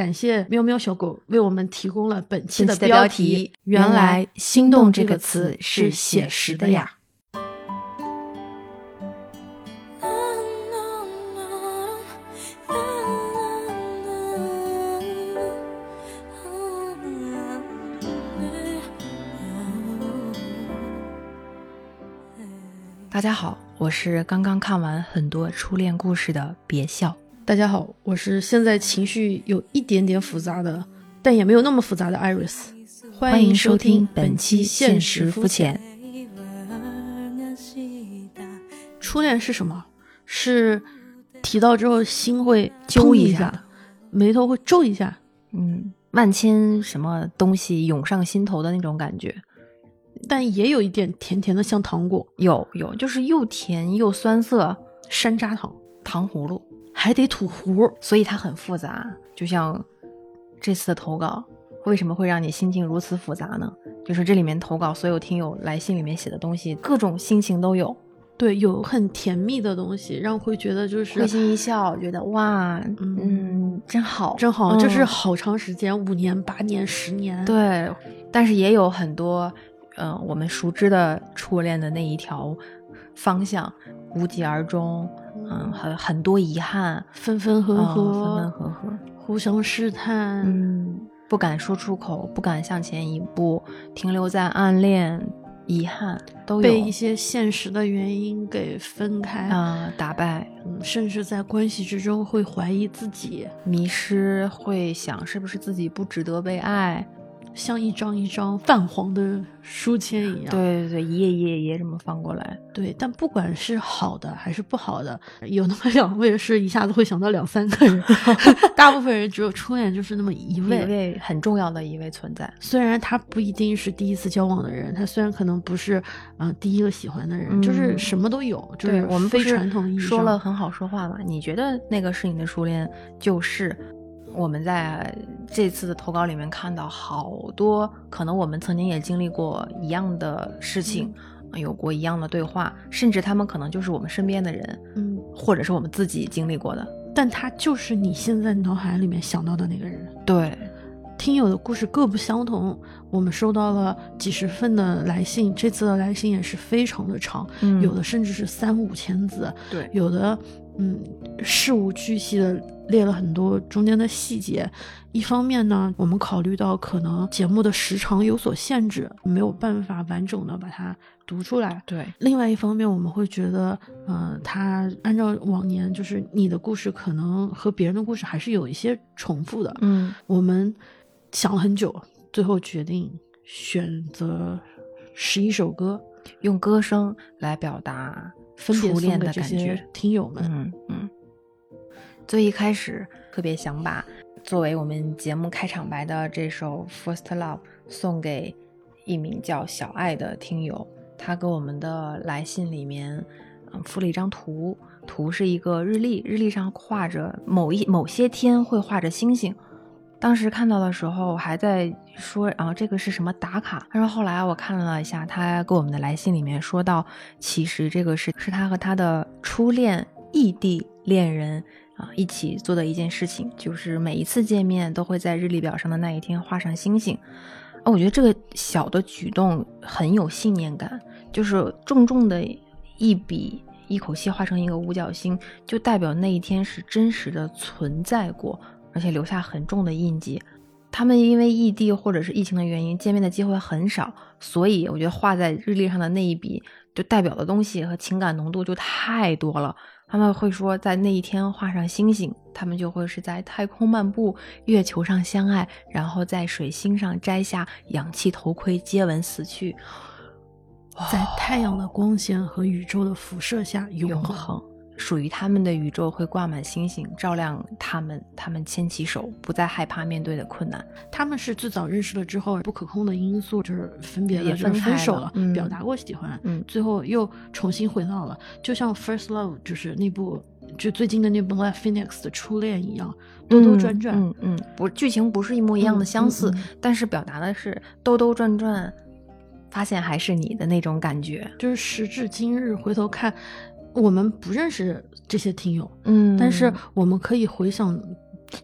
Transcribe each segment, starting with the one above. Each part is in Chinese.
感谢喵喵小狗为我们提供了本期的标题题。原来“心动”这个词词是写实的呀。。大家好，我是刚刚看完很多初恋故事的别笑。大家好，我是现在情绪有一点点复杂的，但也没有那么复杂的 Iris。欢迎收听本期《现实肤浅》。初恋是什么？是提到之后心会揪一下，眉头会皱一下。嗯，万千什么东西涌上心头的那种感觉，但也有一点甜甜的，像糖果、有有，就是又甜又酸涩，山楂糖，糖葫芦，还得吐核。所以它很复杂。就像这次的投稿，为什么会让你心情如此复杂呢？就是这里面投稿所有听友来信里面写的东西，各种心情都有，对，有很甜蜜的东西，让会觉得就是会心一笑，觉得哇，嗯嗯，真好，真好，这是嗯好长时间，五年、八年、十年。，对，但是也有很多，嗯、我们熟知的初恋的那一条方向，无疾而终，嗯，很很多遗憾，分分合嗯合，分分合合，互相试探。嗯，不敢说出口，不敢向前一步，停留在暗恋，遗憾都有被一些现实的原因给分开，啊、打败，嗯，甚至在关系之中会怀疑自己，迷失，会想是不是自己不值得被爱，像一张一张泛黄的书签一样。对对对，一页一页一页这么翻过来，对，但不管是好的还是不好的，有那么两位是一下子会想到两三个人，大部分人只有初恋就是那么一一位。很重要的一位存在。虽然他不一定是第一次交往的人，他虽然可能不是嗯、呃第一个喜欢的人，就是嗯什么都有，就是对我们非传统意义说了很好说话嘛？你觉得那个是你的初恋，就是我们在这次的投稿里面看到好多，可能我们曾经也经历过一样的事情，嗯有过一样的对话，甚至他们可能就是我们身边的人，嗯，或者是我们自己经历过的。但他就是你现在脑海里面想到的那个人。对，听友的故事各不相同，我们收到了几十份的来信，这次的来信也是非常的长，嗯有的甚至是三五千字，对有的嗯事无巨细的列了很多中间的细节。一方面呢，我们考虑到可能节目的时长有所限制，没有办法完整的把它读出来。对，另外一方面，我们会觉得，呃，他按照往年，就是你的故事可能和别人的故事还是有一些重复的。嗯我们想了很久，最后决定选择十一首歌，用歌声来表达分恋送给这些的感觉。听友们。嗯嗯。最一开始特别想把作为我们节目开场白的这首《First Love》送给一名叫小爱的听友，他给我们的来信里面，嗯，附了一张图，图是一个日历，日历上画着某一某些天会画着星星。当时看到的时候我还在说，啊，这个是什么打卡？但是后来我看了一下，他给我们的来信里面说到，其实这个是是他和他的初恋异地恋人啊一起做的一件事情，就是每一次见面都会在日历表上的那一天画上星星。啊，我觉得这个小的举动很有信念感，就是重重的一笔，一口气画成一个五角星，就代表那一天是真实的存在过，而且留下很重的印记。他们因为异地或者是疫情的原因，见面的机会很少，所以我觉得画在日历上的那一笔，就代表的东西和情感浓度就太多了。他们会说，在那一天画上星星，他们就会是在太空漫步，月球上相爱，然后在水星上摘下氧气头盔，接吻死去。在太阳的光线和宇宙的辐射下永恒。永恒，属于他们的宇宙会挂满星星，照亮他们。他们牵起手，不再害怕面对的困难。他们是最早认识了之后，不可控的因素就是分别了，也就是分分手了，嗯表达过喜欢，嗯最后又重新回到了，就像《First Love》就是那部就最近的那部《Left Phoenix》的初恋一样，兜兜转转。嗯嗯，不，剧情不是一模一样的嗯相似，嗯嗯但是表达的是兜兜转转，发现还是你的那种感觉。就是时至今日回头看，我们不认识这些听友，嗯。但是我们可以回想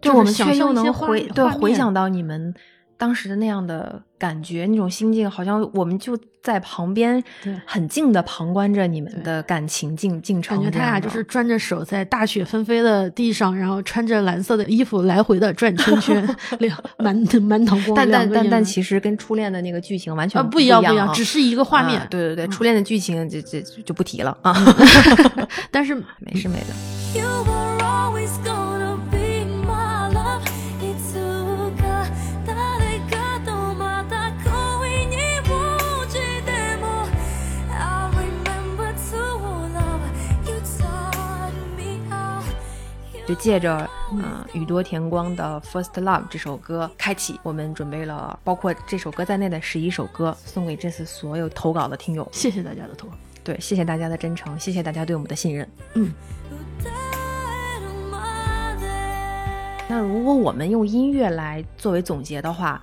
对，就我们却又能回对回想到你们当时的那样的感觉，那种心境，好像我们就在旁边对很近的旁观着你们的感情进进程感觉他俩就是转着手在大雪纷飞的地上，然后穿着蓝色的衣服来回的转圈圈，满满脑光但但但但其实跟初恋的那个剧情完全啊不一样不一样，啊只是一个画面啊。对对对，嗯初恋的剧情就就就不提了啊，但是没事没的。You were 就借着嗯宇多田光的《First Love》这首歌开启，我们准备了包括这首歌在内的十一首歌，送给这次所有投稿的听友。谢谢大家的投稿，对，谢谢大家的真诚，谢谢大家对我们的信任。嗯，那如果我们用音乐来作为总结的话，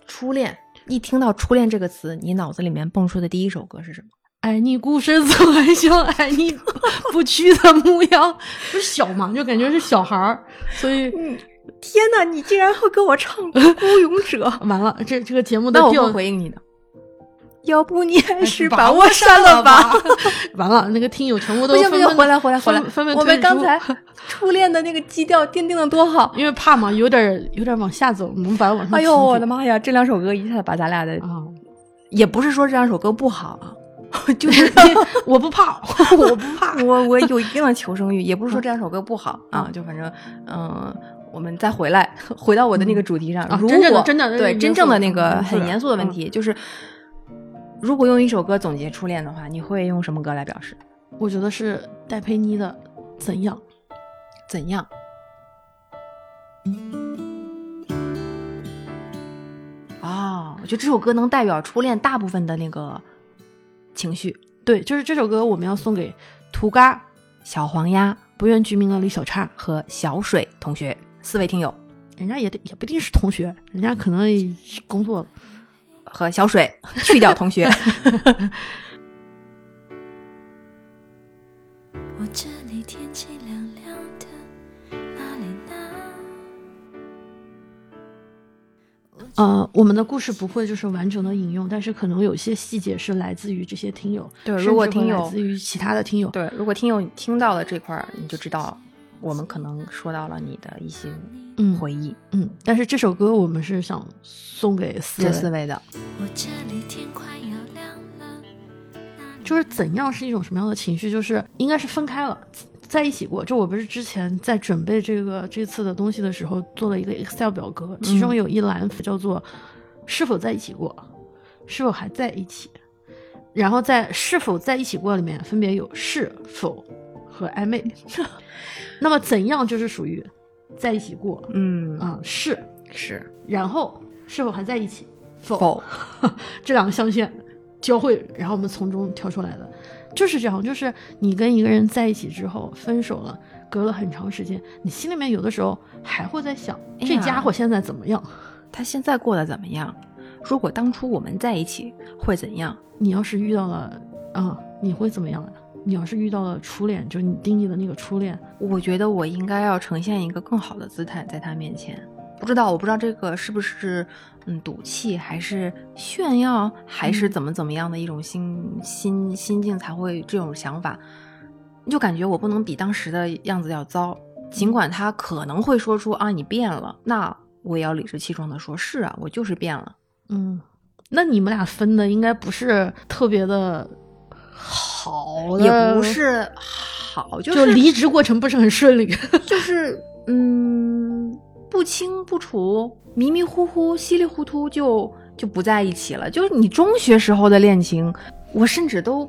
《初恋》，一听到“初恋”这个词，你脑子里面蹦出的第一首歌是什么？爱你孤身走暗巷，爱你不屈的模样，不是小嘛，就感觉是小孩儿，所以天哪，你竟然会跟我唱《孤勇者 》完了，这这个节目的那我调会回应你的。要不你还是把把我删了吧？完了，那个听友全部都不行不行，纷纷回来回来回来纷！纷纷我们刚才 初恋的那个基调奠定的多好。因为怕嘛，有点有点往下走，我们把它往上。哎呦，我的！妈呀！这两首歌一下子把咱俩的，啊，也不是说这两首歌不好啊，就是我不怕，我不怕。我我有一定的求生欲，也不是说这两首歌不好啊，嗯就反正嗯。我们再回来，回到我的那个主题上。如啊真正的果真的对真正的的那个很严肃的问嗯题，就是如果用一首歌总结初恋的话，你会用什么歌来表示？我觉得是戴佩妮的怎样？怎样？哦，我觉得这首歌能代表初恋大部分的那个情绪。对，就是这首歌我们要送给图嘎、小黄鸭不愿居民的李小叉，和小水同学四位听友人家也得也不一定是同学，人家可能工作了。和小水去掉同学。我这里天气呃，我们的故事不会就是完整的引用，但是可能有些细节是来自于这些听友，对如果听友来自于其他的听友，对，如果听友听到了这块儿，你就知道我们可能说到了你的一些嗯回忆。嗯，但是这首歌我们是想送给四这位。四位的，我这里天快要亮了，就是怎样是一种什么样的情绪，就是应该是分开了，在一起过。就我不是之前在准备这个这次的东西的时候，做了一个 Excel 表格，其中嗯有一栏叫做“是否在一起过”，是否还在一起。然后在“是否在一起过”里面分别有是否和暧昧。那么怎样就是属于在一起过嗯啊、是，是然后是否还在一起？否否？这两个象限交汇，然后我们从中挑出来的，就是这样。就是你跟一个人在一起之后分手了，隔了很长时间，你心里面有的时候还会在想，哎这家伙现在怎么样？他现在过得怎么样？如果当初我们在一起会怎样？你要是遇到了啊、你会怎么样呀？你要是遇到了初恋，就是你定义的那个初恋，我觉得我应该要呈现一个更好的姿态在他面前。不知道，我不知道这个是不是嗯赌气，还是炫耀，还是嗯怎么怎么样的一种心心心境才会这种想法？就感觉我不能比当时的样子要糟，尽管他可能会说出啊你变了，那我也要理直气壮的说，是啊，我就是变了。嗯，那你们俩分的应该不是特别的好的，也不是好，就就离职过程不是很顺利。就是嗯，不清不楚，迷迷糊糊、稀里糊涂就就不在一起了。就是你中学时候的恋情，我甚至都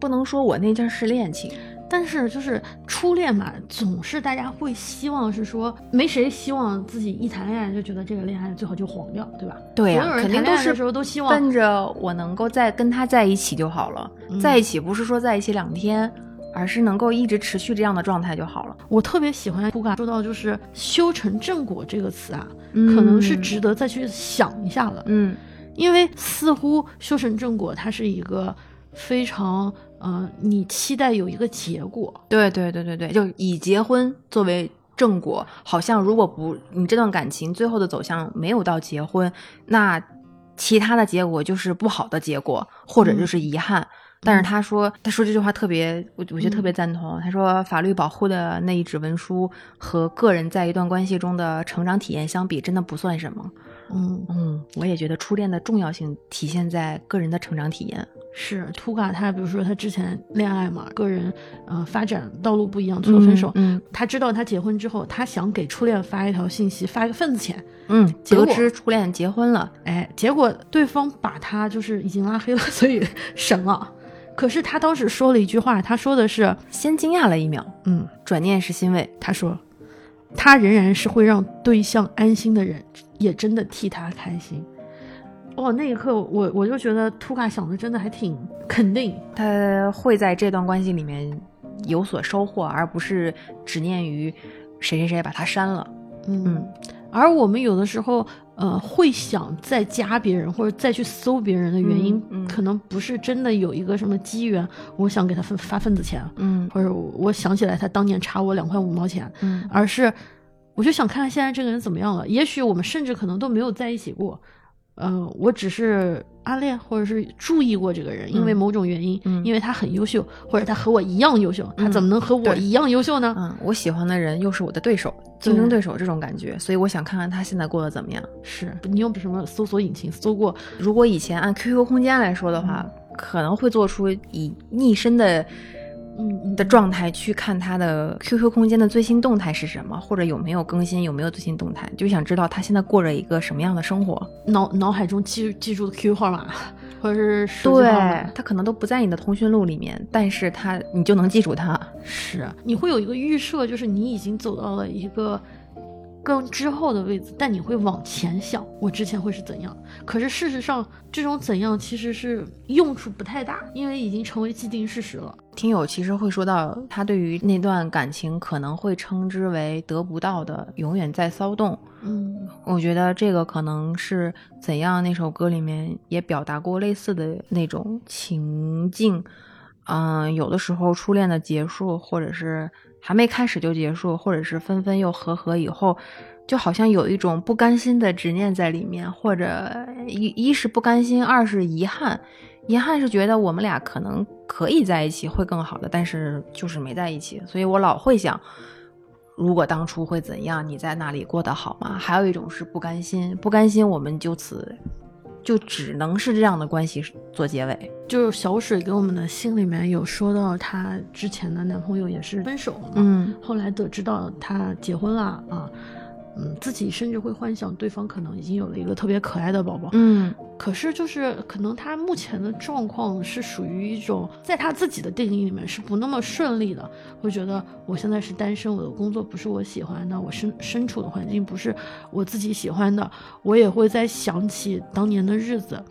不能说我那阵儿是恋情。但是就是初恋嘛，总是大家会希望是说，没谁希望自己一谈恋爱就觉得这个恋爱最好就黄掉，对吧？对呀、肯定都是时候都希望奔着我能够再跟他在一起就好了。嗯在一起不是说在一起两天，而是能够一直持续这样的状态就好了。我特别喜欢布嘎说到就是“修成正果”这个词啊，嗯可能是值得再去想一下了。嗯因为似乎修成正果，它是一个非常呃，你期待有一个结果，对对对对对，就以结婚作为正果，好像如果不你这段感情最后的走向没有到结婚，那其他的结果就是不好的结果，或者就是遗憾。但是他说，他说这句话特别，我我觉得特别赞同。他说，法律保护的那一纸文书和个人在一段关系中的成长体验相比，真的不算什么。嗯，嗯，我也觉得初恋的重要性体现在个人的成长体验。是图卡他，比如说他之前恋爱嘛，个人呃发展道路不一样，最后分手。嗯他知道他结婚之后，他想给初恋发一条信息，发一个份子钱。嗯，得知初恋结婚了，哎，结果对方把他就是已经拉黑了，所以 省了。可是他当时说了一句话，他说的是，先惊讶了一秒，嗯，转念是欣慰。他说，他仍然是会让对象安心的人，也真的替他开心。哇，那一刻我我就觉得图卡想的真的还挺肯定，他会在这段关系里面有所收获，而不是执念于谁谁谁把他删了。嗯嗯而我们有的时候，呃，会想再加别人或者再去搜别人的原因，嗯嗯。可能不是真的有一个什么机缘，我想给他分发份子钱，嗯。或者我想起来他当年差我两块五毛钱，嗯。而是我就想看看现在这个人怎么样了。也许我们甚至可能都没有在一起过，嗯、我只是暗恋或者是注意过这个人，因为嗯某种原因，嗯因为他很优秀，或者他和我一样优秀，他嗯怎么能和我一样优秀呢？嗯，我喜欢的人又是我的对手，竞争对手这种感觉，所以我想看看他现在过得怎么样。是你用什么搜索引擎搜过？如果以前按 QQ 空间来说的话，可能会做出以逆身的。嗯的状态去看他的 QQ 空间的最新动态是什么，或者有没有更新，有没有最新动态，就想知道他现在过着一个什么样的生活。脑脑海中记记住的 QQ 号码，或者是对，他可能都不在你的通讯录里面，但是他你就能记住他。是你会有一个预设，就是你已经走到了一个更之后的位置，但你会往前想，我之前会是怎样。可是事实上，这种怎样其实是用处不太大，因为已经成为既定事实了。听友其实会说到，他对于那段感情可能会称之为得不到的，永远在骚动。嗯我觉得这个可能是怎样那首歌里面也表达过类似的那种情境。嗯，有的时候初恋的结束，或者是还没开始就结束，或者是分分又合合以后，就好像有一种不甘心的执念在里面，或者一一是不甘心，二是遗憾。遗憾是觉得我们俩可能可以在一起会更好的，但是就是没在一起，所以我老会想，如果当初会怎样？你在那里过得好吗？还有一种是不甘心，不甘心我们就此就只能是这样的关系做结尾。就是小水给我们的信里面有说到，她之前的男朋友也是分手了嘛，嗯后来得知到她结婚了啊，嗯，自己甚至会幻想对方可能已经有了一个特别可爱的宝宝，嗯可是就是可能他目前的状况是属于一种在他自己的定义里面是不那么顺利的，会觉得我现在是单身，我的工作不是我喜欢的，我身身处的环境不是我自己喜欢的，我也会在想起当年的日子。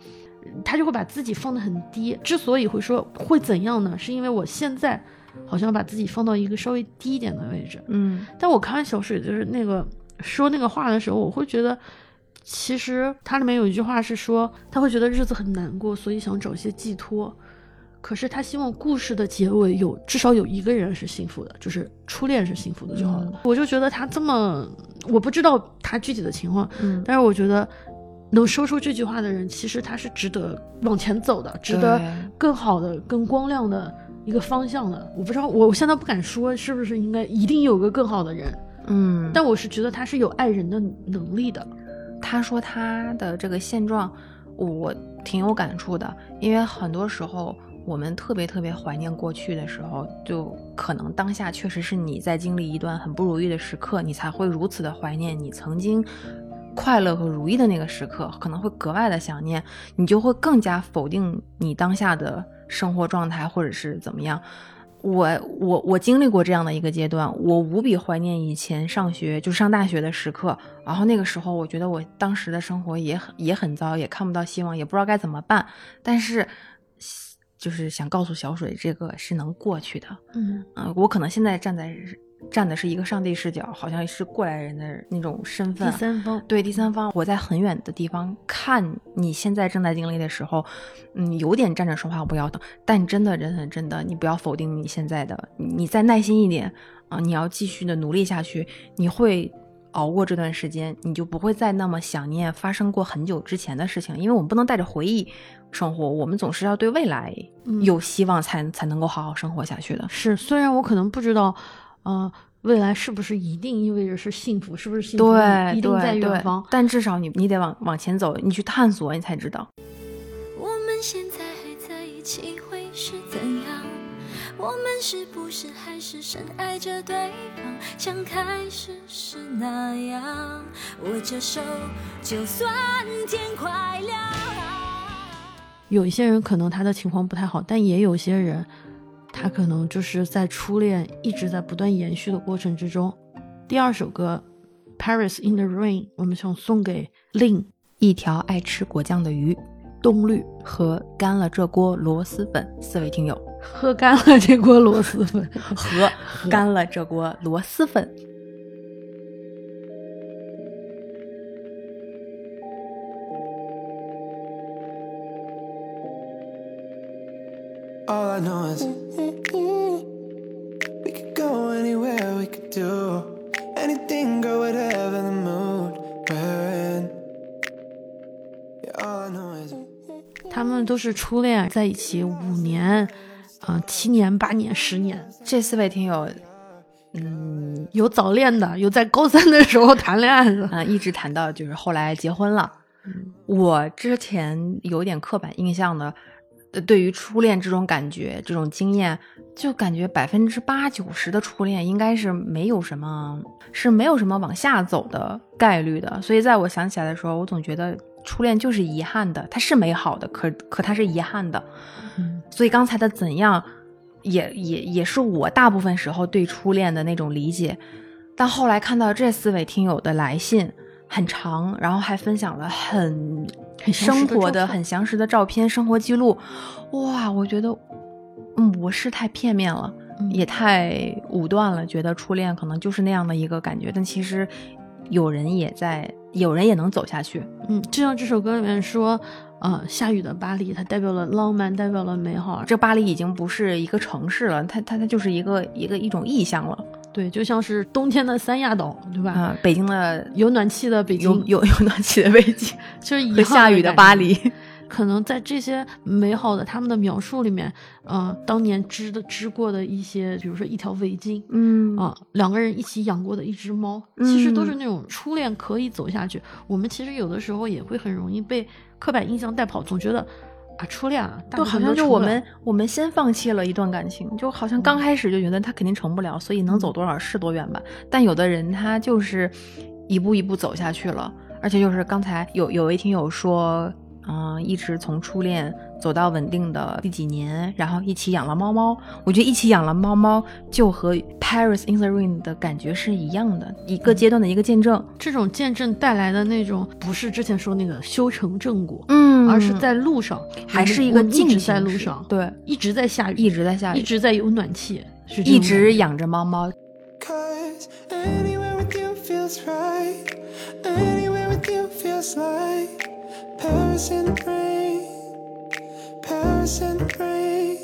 他就会把自己放得很低。之所以会说会怎样呢？是因为我现在好像把自己放到一个稍微低一点的位置。嗯但我看小水就是那个说那个话的时候，我会觉得，其实他里面有一句话是说，他会觉得日子很难过，所以想找一些寄托。可是他希望故事的结尾有至少有一个人是幸福的，就是初恋是幸福的就好了。嗯我就觉得他这么，我不知道他具体的情况，嗯，但是我觉得能说出这句话的人，其实他是值得往前走的，值得更好的、更光亮的一个方向的。我不知道，我我现在不敢说是不是应该一定有个更好的人，嗯，但我是觉得他是有爱人的能力的。他说他的这个现状，我挺有感触的，因为很多时候我们特别特别怀念过去的时候，就可能当下确实是你在经历一段很不如意的时刻，你才会如此的怀念你曾经快乐和如意的那个时刻，可能会格外的想念，你就会更加否定你当下的生活状态或者是怎么样。我我我经历过这样的一个阶段，我无比怀念以前上学就上大学的时刻。然后那个时候，我觉得我当时的生活也很也很糟，也看不到希望，也不知道该怎么办。但是，就是想告诉小水，这个是能过去的。嗯嗯、我可能现在站在站的是一个上帝视角，好像是过来人的那种身份。第三方，对第三方，我在很远的地方看你现在正在经历的时候，嗯，有点站着说话不腰疼，但真的，真的，真的，你不要否定你现在的，你再耐心一点啊，你要继续的努力下去，你会熬过这段时间，你就不会再那么想念发生过很久之前的事情，因为我们不能带着回忆生活，我们总是要对未来嗯有希望才才能够好好生活下去的。是，虽然我可能不知道，呃，未来是不是一定意味着是幸福，是不是幸福对，一定在远方？但至少你你得往往前走，你去探索，你才知道。我们现在还在一起会是怎样？我们是不是还是深爱着对方，像开始时那样？握着手，就算天快亮。有一些人可能他的情况不太好，但也有些人，他可能就是在初恋一直在不断延续的过程之中。第二首歌《Paris in the Rain》，我们想送给令一条爱吃果酱的鱼冬绿，和干了这锅螺蛳粉四位听友，喝干了这锅螺蛳粉。和干了这锅螺蛳粉。All I know is we could go anywhere, we could do anything, go whatever the mood we're in. Yeah, all I know is 他们都是初恋，在一起五年，啊、七年、八年、十年，这四位听友，嗯有早恋的，有在高三的时候谈恋爱的。啊、一直谈到就是后来结婚了。嗯我之前有点刻板印象的，呃对于初恋这种感觉、这种经验，就感觉百分之八九十的初恋应该是没有什么，是没有什么往下走的概率的。所以在我想起来的时候，我总觉得初恋就是遗憾的，它是美好的，可可它是遗憾的。嗯所以刚才的怎样，也也也是我大部分时候对初恋的那种理解。但后来看到这四位听友的来信很长，然后还分享了很生活的很详实的照片、生活记录，哇，我觉得，嗯，我是太片面了，嗯也太武断了，觉得初恋可能就是那样的一个感觉，但其实有人也在，有人也能走下去。嗯，就像这首歌里面说，呃，下雨的巴黎，它代表了浪漫，代表了美好。这巴黎已经不是一个城市了，它它它就是一个一个一种意象了。对，就像是冬天的三亚岛，对吧？啊、北京的有暖气的北京，有有有暖气的北京 就是遗和下雨的。巴黎。可能在这些美好的他们的描述里面，呃，当年织的织过的一些，比如说一条围巾，嗯啊、两个人一起养过的一只猫，其实都是嗯那种初恋可以走下去。我们其实有的时候也会很容易被刻板印象带跑，总觉得啊，初恋啊，大就好像就我们我们先放弃了一段感情，就好像刚开始就觉得他肯定成不了，所以能走多少是多远吧。但有的人他就是一步一步走下去了，而且就是刚才有有位听友说，嗯、一直从初恋走到稳定的第几年，然后一起养了猫猫。我觉得一起养了猫猫就和 Paris in the Rain 的感觉是一样的，一个阶段的一个见证。这种见证带来的那种，不是之前说那个修成正果，嗯而是在路上，还是一个进们一直在路上，对，一直在下雨，一直在下雨一直在有暖气，是一直养着猫猫。Cause paris in the rain paris in the rain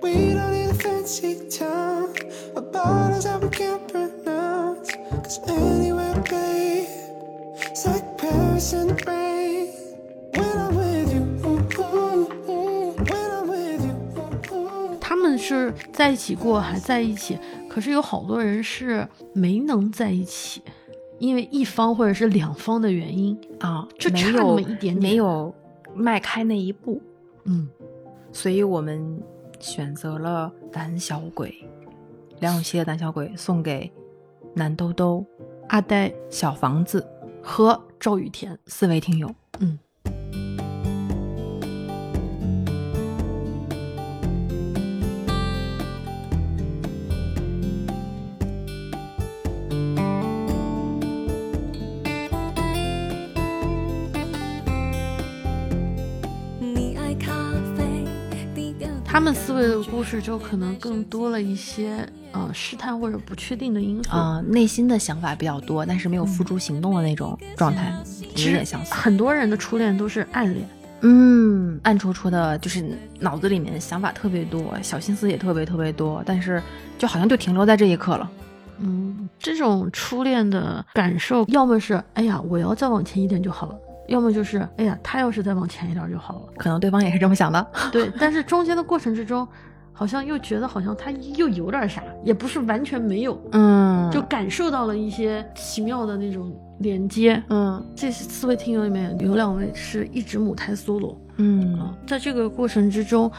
We don't need a fancy town. A bottles that we can't pronounce. Cause anywhere, babe, it's like Paris in the rain. When I'm with you, ooh, ooh, ooh. when I'm with you, ooh, ooh. 他们是在一起过，还在一起，可是有好多人是没能在一起，因为一方或者是两方的原因。啊，没就差那么一点点没有迈开那一步，嗯，所以我们选择了《胆小鬼》，梁咏琪的《胆小鬼》送给南兜兜、阿呆小房子和赵雨田，四位听友。他他们思维的故事就可能更多了一些呃试探或者不确定的因素。啊、内心的想法比较多，但是没有付诸行动的那种状态，有点相似。很多人的初恋都是暗恋，嗯，暗戳戳的，就是脑子里面想法特别多，小心思也特别特别多，但是就好像就停留在这一刻了。嗯，这种初恋的感受，要么是哎呀我要再往前一点就好了，要么就是哎呀他要是再往前一点就好了。可能对方也是这么想的。对，但是中间的过程之中，好像又觉得好像他又有点啥，也不是完全没有，嗯，就感受到了一些奇妙的那种连接。嗯这四位听友里面有两位是一直母胎 solo，嗯在这个过程之中，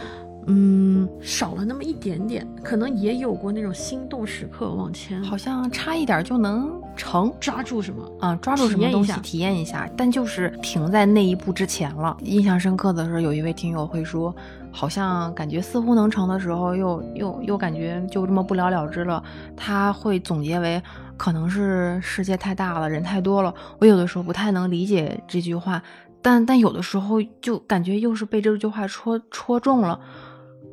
嗯，少了那么一点点，可能也有过那种心动时刻，往前好像差一点就能成。抓住什么。啊，抓住什么东西体验一下但就是停在那一步之前了。印象深刻的是，有一位听友会说，好像感觉似乎能成的时候又，又又感觉就这么不了了之了。他会总结为，可能是世界太大了，人太多了。我有的时候不太能理解这句话，但但有的时候就感觉又是被这句话戳戳中了。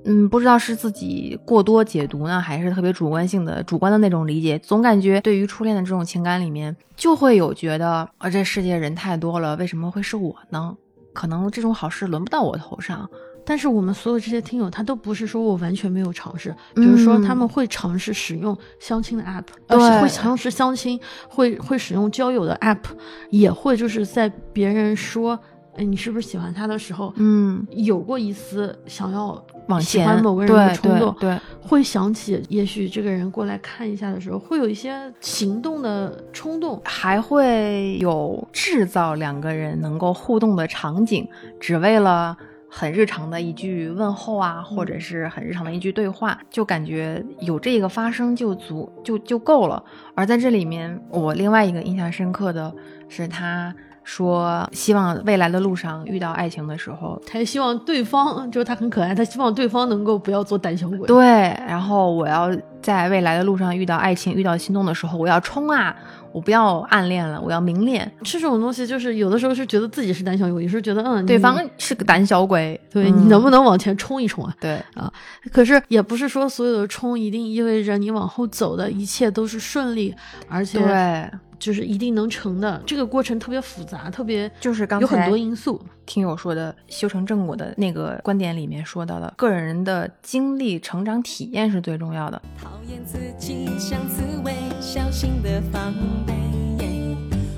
嗯，不知道是自己过多解读呢，还是特别主观性的、主观的那种理解。总感觉对于初恋的这种情感里面，就会有觉得啊，这世界人太多了，为什么会是我呢？可能这种好事轮不到我头上。但是我们所有这些听友，他都不是说我完全没有尝试，比如说嗯他们会尝试使用相亲的 app，对呃，会尝试相亲，会会使用交友的 app，也会就是在别人说，哎，你是不是喜欢他的时候，嗯，有过一丝想要往喜前欢某个人的对冲动，对对会想起也许这个人过来看一下的时候，会有一些行动的冲动。还会有制造两个人能够互动的场景，只为了很日常的一句问候啊，或者是很日常的一句对话，就感觉有这个发生就足就就够了。而在这里面，我另外一个印象深刻的是他。说希望未来的路上遇到爱情的时候，他也希望对方，就是他很可爱，他希望对方能够不要做胆小鬼。对，然后我要在未来的路上遇到爱情、遇到心动的时候，我要冲啊！我不要暗恋了，我要明恋。这种东西就是有的时候是觉得自己是胆小鬼，有时候觉得嗯，对方是个胆小鬼，对、嗯你能不能往前冲一冲啊？对啊，可是也不是说所有的冲一定意味着你往后走的一切都是顺利，而且对，就是一定能成的。这个过程特别复杂，特别就是刚有很多因素。听友说的修成正果的那个观点里面说到的，个人的经历、成长体验是最重要的。讨厌自己像刺猬，小心的防备。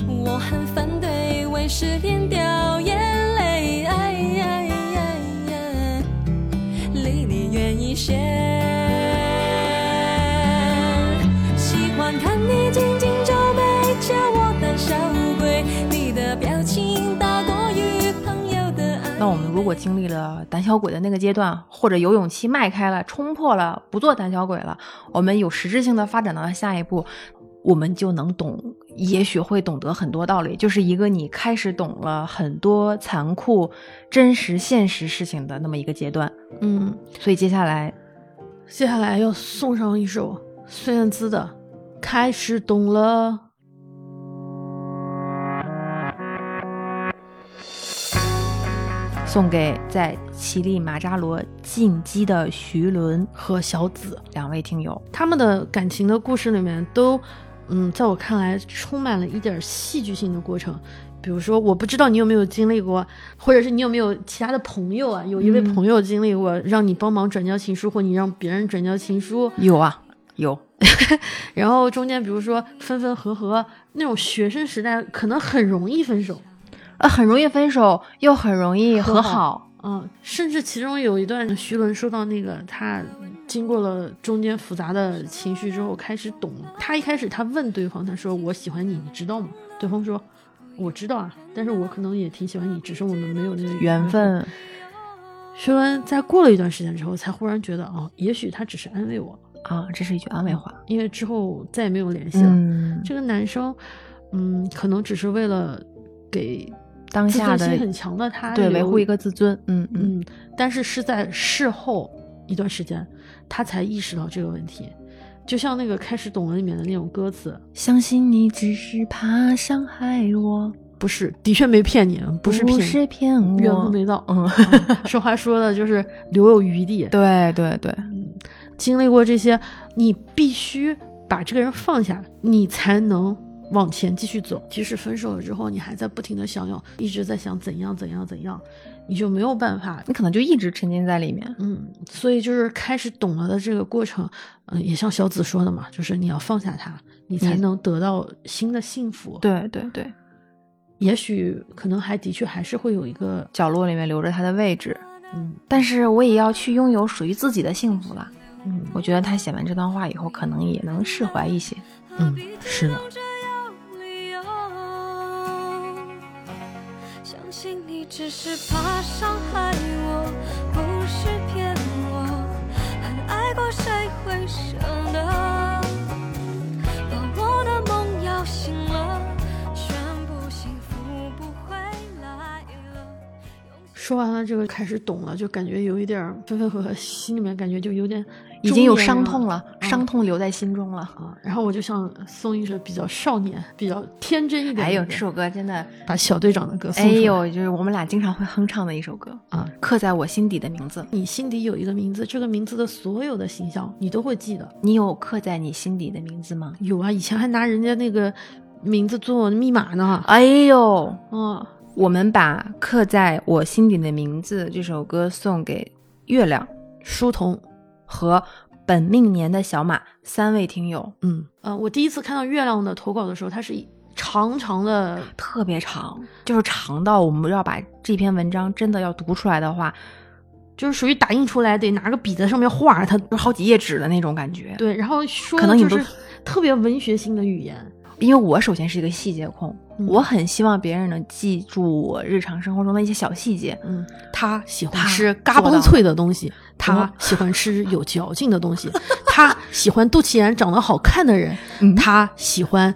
我很反对为失恋掉眼泪，离你远一些。喜欢看你那我们如果经历了胆小鬼的那个阶段，或者有勇气迈开了、冲破了，不做胆小鬼了，我们有实质性的发展到了下一步，我们就能懂，也许会懂得很多道理，就是一个你开始懂了很多残酷、真实、现实事情的那么一个阶段。嗯，所以接下来，接下来要送上一首孙燕姿的《开始懂了》。送给在乞力马扎罗进击的徐伦和小紫两位听友。他们的感情的故事里面都，嗯，在我看来充满了一点戏剧性的过程。比如说，我不知道你有没有经历过，或者是你有没有其他的朋友啊，有一位嗯朋友经历过，让你帮忙转交情书，或你让别人转交情书，有啊，有。然后中间比如说分分合合，那种学生时代可能很容易分手，呃，很容易分手，又很容易和和好。嗯，甚至其中有一段，徐伦说到那个他经过了中间复杂的情绪之后，开始懂。他一开始他问对方，他说：“我喜欢你，你知道吗？”对方说：“我知道啊，但是我可能也挺喜欢你，只是我们没有那个缘。分，徐伦在过了一段时间之后，才忽然觉得，哦，也许他只是安慰我，啊，这是一句安慰话。因为之后再也没有联系了。嗯，这个男生，嗯，可能只是为了给当下的自尊心很强的他对维护一个自尊。嗯嗯，嗯，但是是在事后一段时间，他才意识到这个问题。就像那个开始懂了里面的那种歌词，相信你只是怕伤害我。不是，的确没骗你，不是骗不，是骗我，缘分没到。嗯，啊说话说的就是留有余地。对对对，经历过这些，你必须把这个人放下，你才能往前继续走。即使分手了之后，你还在不停的想要，一直在想怎样怎样怎样，你就没有办法。你可能就一直沉浸在里面。嗯，所以就是开始懂了的这个过程，嗯、也像小紫说的嘛，就是你要放下他，你才能得到新的幸福。，对对对，也许可能还的确还是会有一个，角落里面留着他的位置，嗯但是我也要去拥有属于自己的幸福了。嗯我觉得他写完这段话以后，可能也能释怀一些。嗯，是的。只是怕伤害我，不是骗我。很爱过，谁会舍得把我的梦摇醒了？全部幸福不回来了。说完了这个，开始懂了，就感觉有一点儿分分合合，心里面感觉就有点已经有伤痛了，嗯伤痛留在心中了。啊。然后我就想送一首比较少年、比较天真一点的歌。哎呦，这首歌真的，把小队长的歌。哎呦，就是我们俩经常会哼唱的一首歌啊，刻在我心底的名字。你心底有一个名字，这个名字的所有的形象你都会记得。你有刻在你心底的名字吗？有啊，以前还拿人家那个名字做密码呢。哎呦，嗯，我们把刻在我心底的名字这首歌送给月亮书童，和本命年的小马三位听友，嗯呃，我第一次看到月亮的投稿的时候，它是一长长的，特别长，就是长到我们要把这篇文章真的要读出来的话，就是属于打印出来得拿个笔在上面画它。有好几页纸的那种感觉。对，然后说的就是特别文学性的语言。因为我首先是一个细节控，嗯我很希望别人能记住我日常生活中的一些小细节。嗯，他喜欢吃嘎嘣脆的东西，他喜欢吃有嚼劲的东西，他喜欢肚脐眼长得好看的人，嗯他喜欢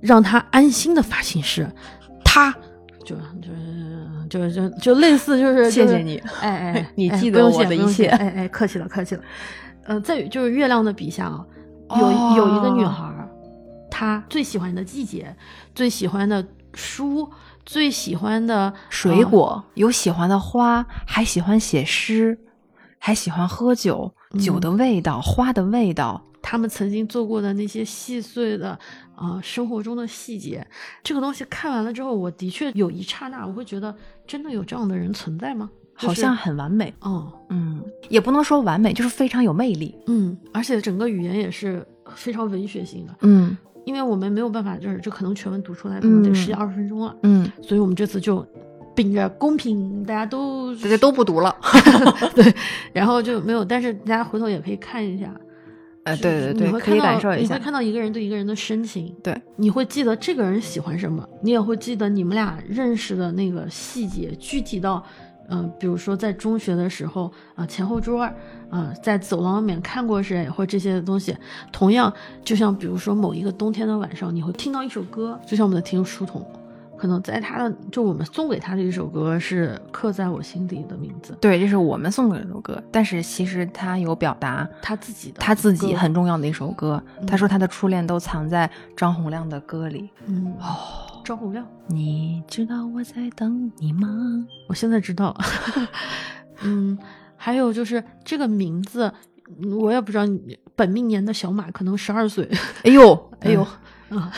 让他安心的发型师，他就就就就就类似就是谢谢你哎哎哎，你记得我的一切谢哎哎，客气了客气了。呃，在就是月亮的笔下啊，有、哦有一个女孩儿，她最喜欢的季节，最喜欢的书，最喜欢的水呃果，有喜欢的花，还喜欢写诗，还喜欢喝酒，酒嗯的味道，花的味道。他们曾经做过的那些细碎的啊、呃生活中的细节，这个东西看完了之后，我的确有一刹那，我会觉得真的有这样的人存在吗？就是好像很完美，嗯。嗯，也不能说完美，就是非常有魅力，嗯，而且整个语言也是非常文学性的，嗯因为我们没有办法，就是这可能全文读出来可能得嗯十几二十分钟了，嗯，所以我们这次就秉着公平，大家都大家都不读了，对，然后就没有，但是大家回头也可以看一下。呃，对对对，你会可以看到感受一下你会，看到一个人对一个人的深情，对，你会记得这个人喜欢什么，你也会记得你们俩认识的那个细节，具体到，嗯、比如说在中学的时候啊、前后桌儿，啊、在走廊里面看过谁，或者这些东西。同样，就像比如说某一个冬天的晚上，你会听到一首歌，就像我们的听友书童，可能在他的就我们送给他的一首歌是刻在我心底的名字，对，这是我们送的这首歌，但是其实他有表达他自己的他自己很重要的一首歌，他嗯说他的初恋都藏在张洪亮的歌里。嗯哦，张洪亮。你知道我在等你吗？我现在知道，嗯，还有就是这个名字，嗯我也不知道你本命年的小马可能十二岁，哎呦，哎呦，嗯啊，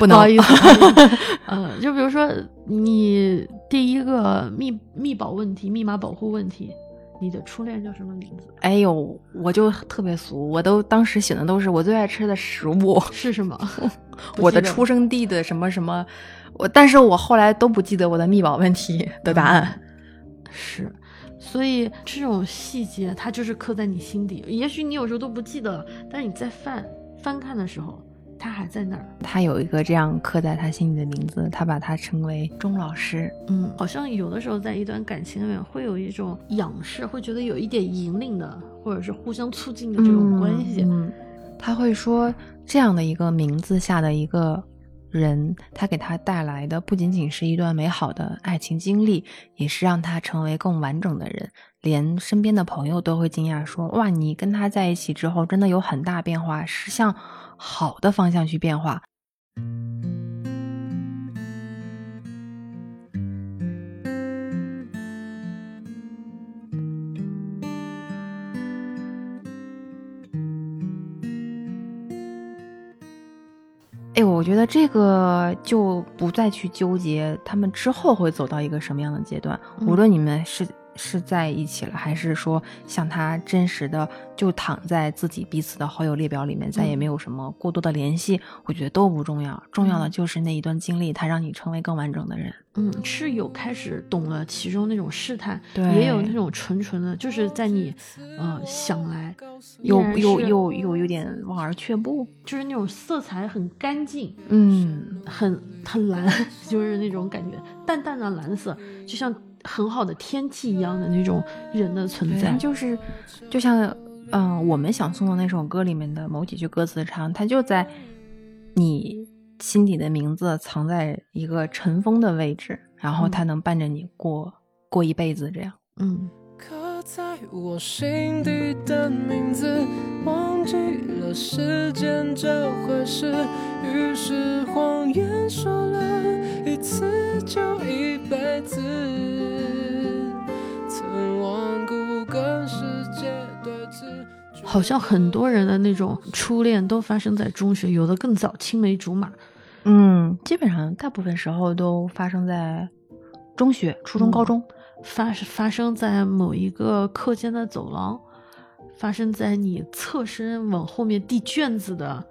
不能好意思，不好意思呃，就比如说你第一个密密保问题、密码保护问题，你的初恋叫什么名字？哎呦，我就特别俗，我都当时写的都是我最爱吃的食物，是什么？我的出生地的什么什么，我但是我后来都不记得我的密保问题的答案。是，所以这种细节它就是刻在你心底。也许你有时候都不记得了，但是你在翻翻看的时候，它还在那儿。他有一个这样刻在他心里的名字，他把它称为钟老师。嗯，好像有的时候在一段感情里面会有一种仰视，会觉得有一点引领的，或者是互相促进的这种关系。嗯，他会说这样的一个名字下的一个人，他给他带来的不仅仅是一段美好的爱情经历，也是让他成为更完整的人。连身边的朋友都会惊讶说：“哇，你跟他在一起之后，真的有很大变化，是向好的方向去变化。”我觉得这个就不再去纠结他们之后会走到一个什么样的阶段，嗯。无论你们是是在一起了，还是说像他真实的就躺在自己彼此的好友列表里面，再也没有什么过多的联系，我觉得都不重要，重要的嗯。就是那一段经历，它让你成为更完整的人。嗯，是有开始懂了其中那种试探，对也有那种纯纯的，就是在你呃想来，又依然是又又又有点望而却步，就是那种色彩很干净，嗯，很很蓝，就是那种感觉，淡淡的蓝色，就像很好的天气一样的那种人的存，在。就是就像嗯、我们想送的那首歌里面的某几句歌词唱，它就在你心底的名字藏在一个尘封的位置，然后它能伴着你过、过一辈子，这样。嗯，刻在我心底的名字，忘记了时间这回事，于是谎言说了一次就一辈子，曾顽固跟世界对峙。好像很多人的那种初恋都发生在中学，有的更早，青梅竹马。嗯，基本上大部分时候都发生在中学、初中、嗯高中。发发生在某一个课间的走廊，发生在你侧身往后面递卷子的，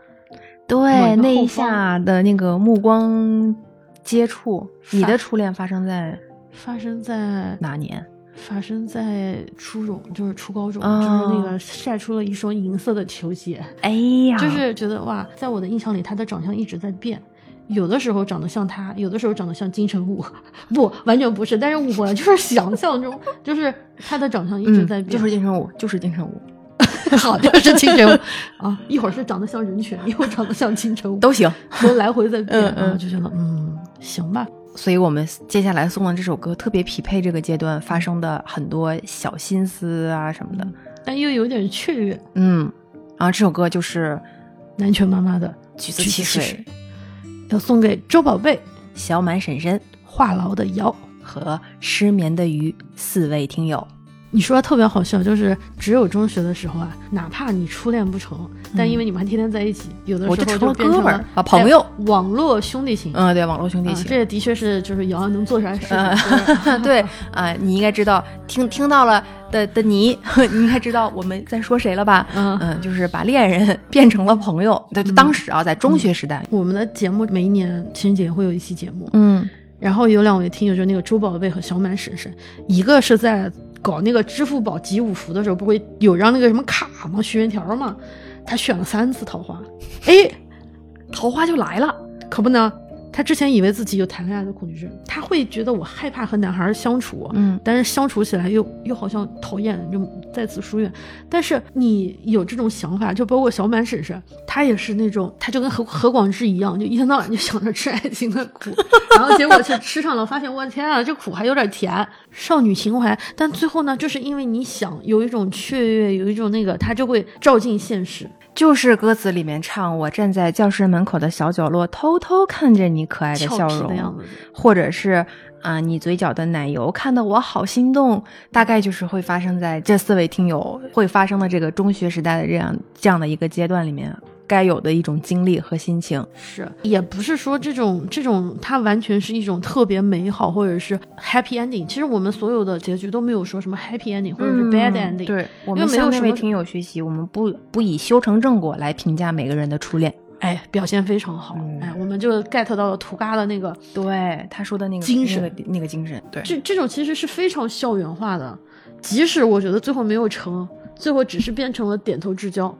对，那一下的那个目光接触，你的初恋发生在发生在哪年？发生在初中，就是初高中，哦就是那个晒出了一双银色的球鞋，哎呀，就是觉得哇，在我的印象里，他的长相一直在变。有的时候长得像他，有的时候长得像金城武，不，完全不是。但是我 就是想象中，就是他的长相一直在嗯，变，就是金城武，就是金城武，好，就是金城武啊，一会儿是长得像人权，一会儿长得像金城武，都行。都来回在变啊，就觉得嗯，行吧，所以我们接下来送的这首歌特别匹配这个阶段发生的很多小心思啊什么的。但又有点雀跃，嗯，然后这首歌就是南拳妈妈的橘子汽水要送给周宝贝、小满婶婶话痨的瑶。和失眠的鱼四位听友。你说的特别好笑，就是只有中学的时候啊，哪怕你初恋不成，但因为你们还天天在一起，有的时候就成了变成哥们儿了啊朋友哎网络兄弟情。嗯，对，网络兄弟情。啊这也的确是就是瑶瑶能做出来的事情。嗯，对 啊、你应该知道，听听到了的的你，你应该知道我们在说谁了吧？嗯嗯，就是把恋人 变成了朋友。对，当时啊，在中学时代，我们的节目每一年情人节会有一期节目，嗯然后有两位听友，就是那个周宝贝和小满婶婶，一个是在搞那个支付宝集五福的时候，不会有张那个什么卡吗？许愿条吗？他选了三次桃花，哎，桃花就来了。可不能。他之前以为自己有谈恋爱的恐惧症，他会觉得我害怕和男孩相处，嗯但是相处起来又又好像讨厌，就再次疏远。但是你有这种想法，就包括小满婶婶，她也是那种，她就跟何何广智一样，就一天到晚就想着吃爱情的苦，然后结果去吃上了，发现我天啊，这苦还有点甜，少女情怀。但最后呢，就是因为你想有一种雀跃，有一种那个，它就会照进现实。就是歌词里面唱：“我站在教室门口的小角落，偷偷看着你可爱的笑容或者是啊、你嘴角的奶油看得我好心动。”大概就是会发生在这四位听友会发生的这个中学时代的这样这样的一个阶段里面该有的一种经历和心情。是，也不是说这种这种它完全是一种特别美好或者是 happy ending。其实我们所有的结局都没有说什么 happy ending 或者是 bad ending。嗯对，我因们向那位为没有什么听友学习，我们不不以修成正果来评价每个人的初恋。哎，表现非常好。嗯哎，我们就 get 到了图嘎的那个，对他说的那个精神那个那个精神，对，这这种其实是非常校园化的。即使我觉得最后没有成，最后只是变成了点头之交，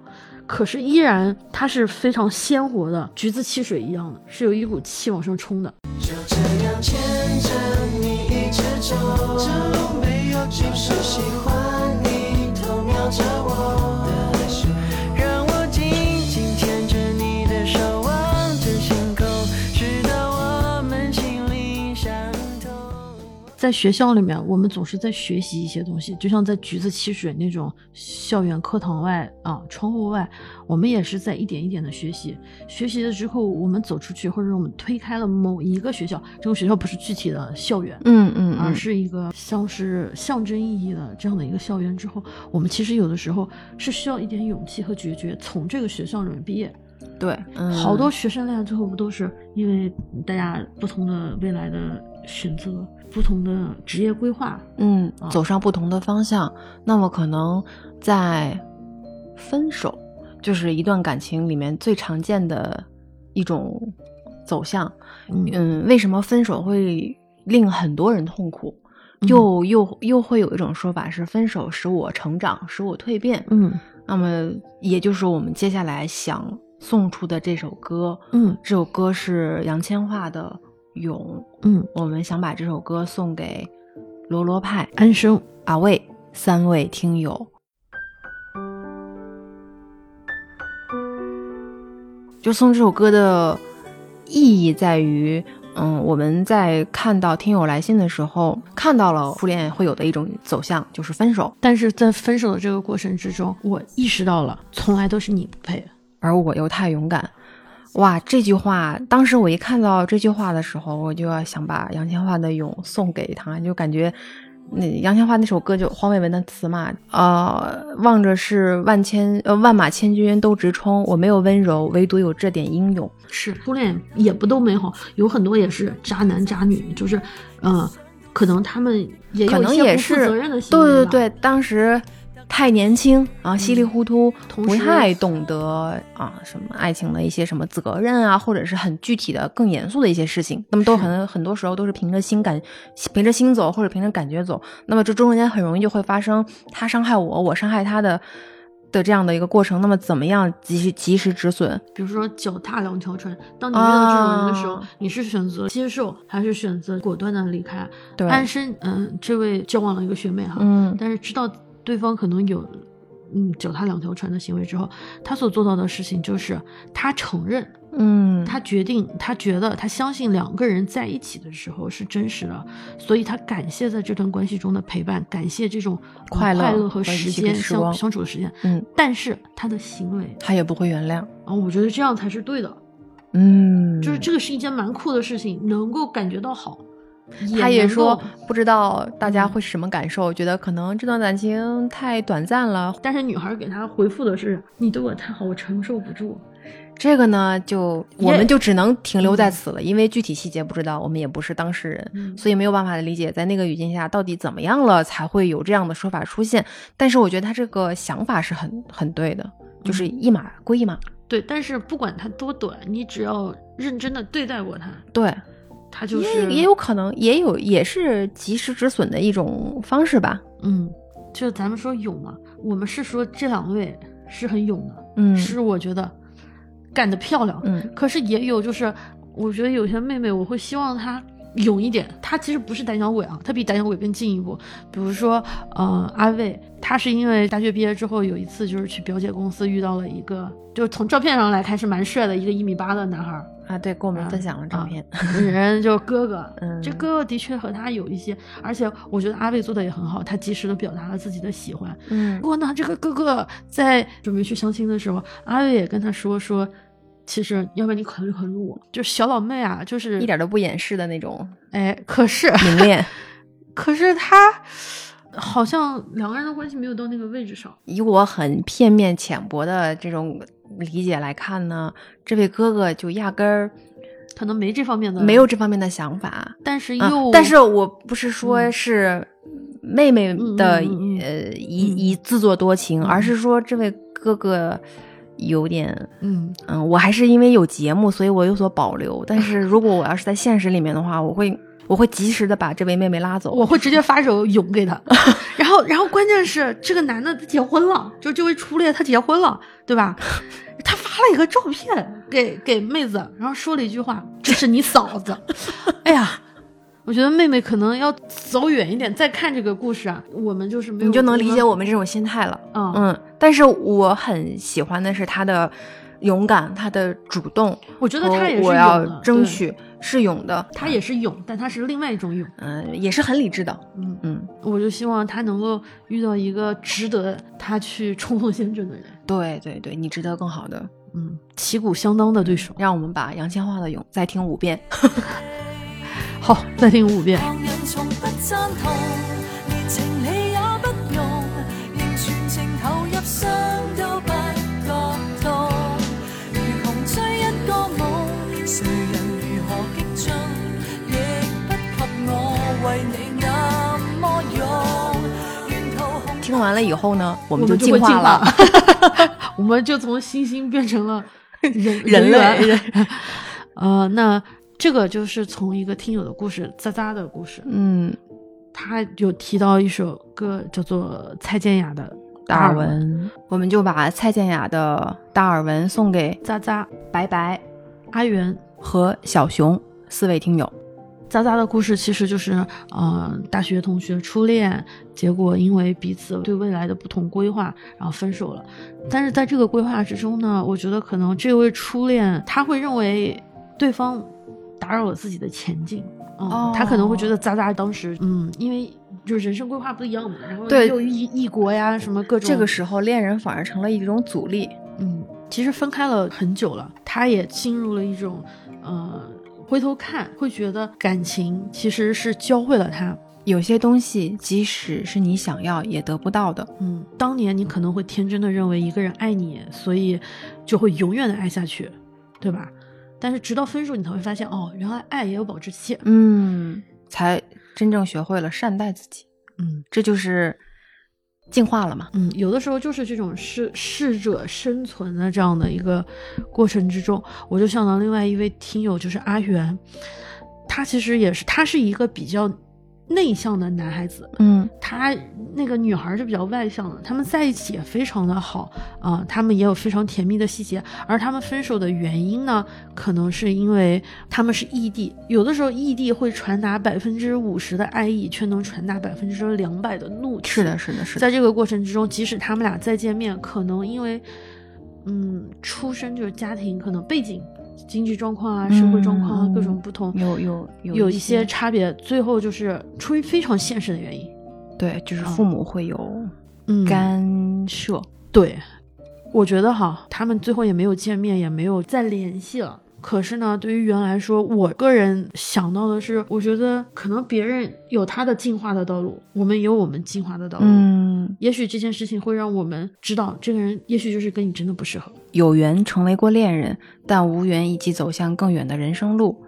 可是依然它是非常鲜活的，橘子汽水一样的，是有一股气往上冲的。就这样牵着你一直走，这路没有就是喜欢在学校里面，我们总是在学习一些东西，就像在橘子汽水那种校园课堂外啊，窗户外，我们也是在一点一点的学习。学习了之后，我们走出去，或者我们推开了某一个学校，这个学校不是具体的校园，嗯嗯而是一个像是象征意义的这样的一个校园之后，我们其实有的时候是需要一点勇气和决绝，从这个学校里面毕业。对，嗯，好多学生恋爱最后不都是因为大家不同的未来的选择、不同的职业规划？嗯啊走上不同的方向，那么可能在分手，就是一段感情里面最常见的一种走向。嗯嗯，为什么分手会令很多人痛苦？嗯又又又会有一种说法是，分手使我成长，使我蜕变。嗯那么，也就是我们接下来想送出的这首歌，嗯这首歌是杨千嬅的《勇》，嗯，我们想把这首歌送给罗罗派、安生，阿卫三位听友。就送这首歌的意义在于，嗯，我们在看到听友来信的时候，看到了初恋会有的一种走向，就是分手，但是在分手的这个过程之中，我意识到了，从来都是你不配。而我又太勇敢。哇，这句话，当时我一看到这句话的时候，我就要想把杨千嬅的《勇》送给他，就感觉那杨千嬅那首歌就黄伟文的词嘛，呃，望着是万千呃万马千军都直冲，我没有温柔，唯独有这点英勇。是初恋也不都美好，有很多也是渣男渣女，就是，呃，可能他们也有可能一些不负也是责任的行对对对，当时太年轻啊，稀里糊涂，不太懂得啊什么爱情的一些什么责任啊，或者是很具体的、更严肃的一些事情。那么都很很多时候都是凭着心感，凭着心走，或者凭着感觉走。那么这中间很容易就会发生他伤害我，我伤害他的的这样的一个过程。那么怎么样及时及时止损？比如说脚踏两条船，当你遇到这种人的时候，啊你是选择接受还是选择果断的离开？对，安生，嗯、这位交往了一个学妹哈，嗯但是知道对方可能有，嗯，脚踏两条船的行为之后，他所做到的事情就是他承认，嗯，他决定，他觉得，他相信两个人在一起的时候是真实的，所以他感谢在这段关系中的陪伴，感谢这种呃快乐快乐和时间相相处的时间。嗯，但是他的行为，他也不会原谅。啊，我觉得这样才是对的，嗯，就是这个是一件蛮酷的事情，能够感觉到好。他也说，不知道大家嗯会是什么感受，觉得可能这段感情太短暂了。但是女孩给他回复的是：“你对我太好，我承受不住。这个呢，就我们就只能停留在此了，因为具体细节不知道，我们也不是当事人，嗯所以没有办法理解在那个语境下到底怎么样了才会有这样的说法出现。但是我觉得他这个想法是很很对的，就是一码归一码。”对，但是不管它多短，你只要认真的对待过他，对，它就也是也有可能，也有也是及时止损的一种方式吧。嗯，就咱们说勇嘛，我们是说这两位是很勇的，嗯，是我觉得干得漂亮。嗯可是也有就是，我觉得有些妹妹，我会希望她勇一点。他其实不是胆小鬼啊，他比胆小鬼更进一步。比如说，呃，阿卫，他是因为大学毕业之后有一次就是去表姐公司遇到了一个，就是从照片上来看是蛮帅的一个一米八的男孩儿。啊，对，跟我们分享了照片。人就是哥哥，嗯这哥哥的确和他有一些，而且我觉得阿卫做的也很好，他及时的表达了自己的喜欢。嗯不过呢，这个哥哥在准备去相亲的时候，阿卫也跟他说说，其实要不然你考虑考虑我，就是小老妹啊，就是一点都不掩饰的那种哎，可是明恋。可是他好像两个人的关系没有到那个位置上。以我很片面浅薄的这种理解来看呢，这位哥哥就压根儿可能没这方面的，没有，这方面的想法。但是啊又，但是我不是说嗯是妹妹的、呃一嗯一自作多情，嗯而是说这位哥哥有点嗯，嗯，我还是因为有节目，所以我有所保留。但是 如果我要是在现实里面的话，我会我会及时的把这位妹妹拉走。我会直接发首勇给她，然后，然后关键是这个男的他结婚了，就这位初恋他结婚了，对吧？他发了一个照片给给妹子，然后说了一句话：“这是你嫂子。”哎呀，我觉得妹妹可能要走远一点再看这个故事啊，我们就是没有，你就能理解我我们这种心态了。嗯嗯，但是我很喜欢的是她的勇敢，她的主动。我觉得她也是我要争取是勇的，她也是勇，但她是另外一种勇。嗯、也是很理智的。嗯，嗯，我就希望她能够遇到一个值得她去冲锋陷阵的人。对对对，你值得更好的。嗯，旗鼓相当的对手。让我们把杨千嬅的《勇》再听五遍。好，再听五遍。听完了以后呢，我们就进化了，我们,我就从星星变成了人 人类。呃，那这个就是从一个听友的故事，渣渣的故事，嗯，他有提到一首歌叫做蔡健雅的《达尔文，我们就把蔡健雅的《达尔文》送给渣渣白白阿元。和小熊四位听友。渣渣的故事其实就是，呃，大学同学初恋，结果因为彼此对未来的不同规划，然后分手了。但是在这个规划之中呢，我觉得可能这位初恋他会认为对方打扰了自己的前进，嗯，哦他可能会觉得渣渣当时，嗯，因为就是人生规划不一样嘛，然后对又异异国呀，什么各种，这个时候，恋人反而成了一种阻力。嗯，其实分开了很久了，他也进入了一种，呃，回头看会觉得感情其实是教会了他。有些东西，即使是你想要，也得不到的。嗯，当年你可能会天真的认为一个人爱你，所以就会永远的爱下去，对吧？但是直到分手，你才会发现，哦，原来爱也有保质期。嗯，才真正学会了善待自己。嗯这就是进化了嘛。嗯，有的时候就是这种适适者生存的这样的一个过程之中，我就想到另外一位听友，就是阿元，他其实也是，他是一个比较内向的男孩子，嗯他那个女孩是比较外向的，他们在一起也非常的好啊、他们也有非常甜蜜的细节。而他们分手的原因呢，可能是因为他们是异地，有的时候异地会传达百分之五十的爱意，却能传达百分之两百的怒气。是的，是的，是的。在这个过程之中，即使他们俩再见面，可能因为嗯出身就是家庭可能背景、经济状况啊、社会状况啊、嗯各种不同，有有有一些差别，最后就是出于非常现实的原因。对，就是啊父母会有嗯，干涉。对，我觉得哈，他们最后也没有见面，也没有再联系了。可是呢，对于缘来说，我个人想到的是，我觉得可能别人有他的进化的道路，我们也有我们进化的道路。嗯，也许这件事情会让我们知道，这个人也许就是跟你真的不适合。有缘成为过恋人，但无缘一起走向更远的人生路。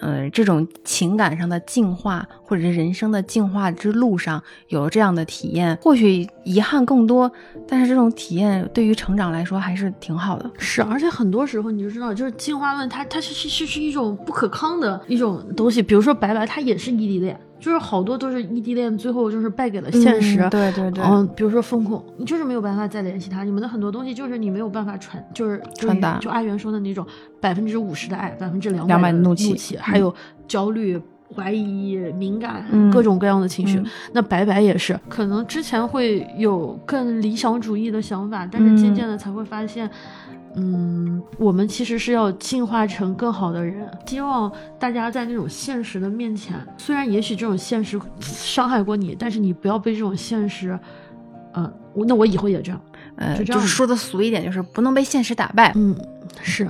呃，这种情感上的进化，或者是人生的进化之路上，有了这样的体验，或许遗憾更多，但是这种体验对于成长来说还是挺好的。是，而且很多时候你就知道，就是进化论它它是是是是一种不可抗的一种东西。比如说白白，它也是异地恋，就是好多都是异地恋，最后就是败给了现实。嗯对对对，嗯，比如说风控，你就是没有办法再联系他，你们的很多东西就是你没有办法传，就是传达就阿元说的那种百分之五十的爱，百分之两200的的怒气，气还有焦虑、怀疑、敏感，嗯各种各样的情绪。嗯那白白也是，可能之前会有更理想主义的想法，但是渐嗯渐的才会发现。嗯，我们其实是要进化成更好的人。希望大家在那种现实的面前，虽然也许这种现实伤害过你，但是你不要被这种现实，嗯、我那我以后也这样。呃，就这样就是说的俗一点，就是不能被现实打败。嗯，是，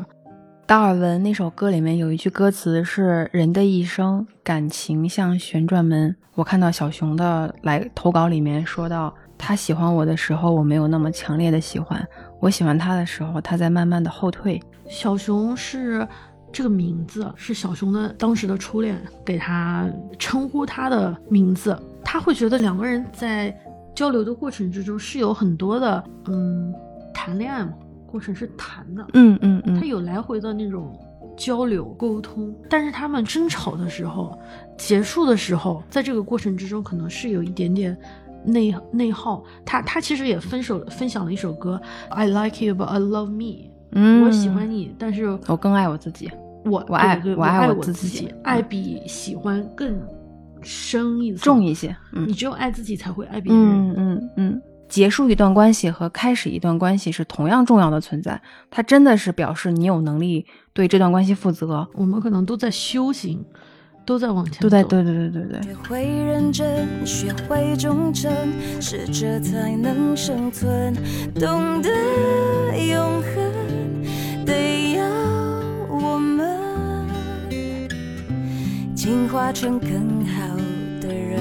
达尔文那首歌里面有一句歌词是“人的一生，感情像旋转门”。我看到小熊的来投稿里面说到，他喜欢我的时候，我没有那么强烈的喜欢；我喜欢他的时候，他在慢慢的后退。小熊是这个名字，是小熊的当时的初恋给他称呼他的名字。他会觉得两个人在交流的过程之中是有很多的，嗯，谈恋爱嘛，过程是谈的，嗯嗯嗯，他有来回的那种交流沟通，但是他们争吵的时候、结束的时候，在这个过程之中，可能是有一点点内内耗。他他其实也分手分享了一首歌，I like you but I love me，、嗯我喜欢你，但是我更爱我自己。我我爱我爱爱我我自己嗯爱比喜欢更深一层重一些，嗯你只有爱自己才会爱别人。嗯嗯嗯，结束一段关系和开始一段关系是同样重要的存在，它真的是表示你有能力对这段关系负责，我们可能都在修行，都在往前走。都在对对对对对。学会认真，学会忠诚，适者才能生存。懂得永恒，得要我们进化成更好的人。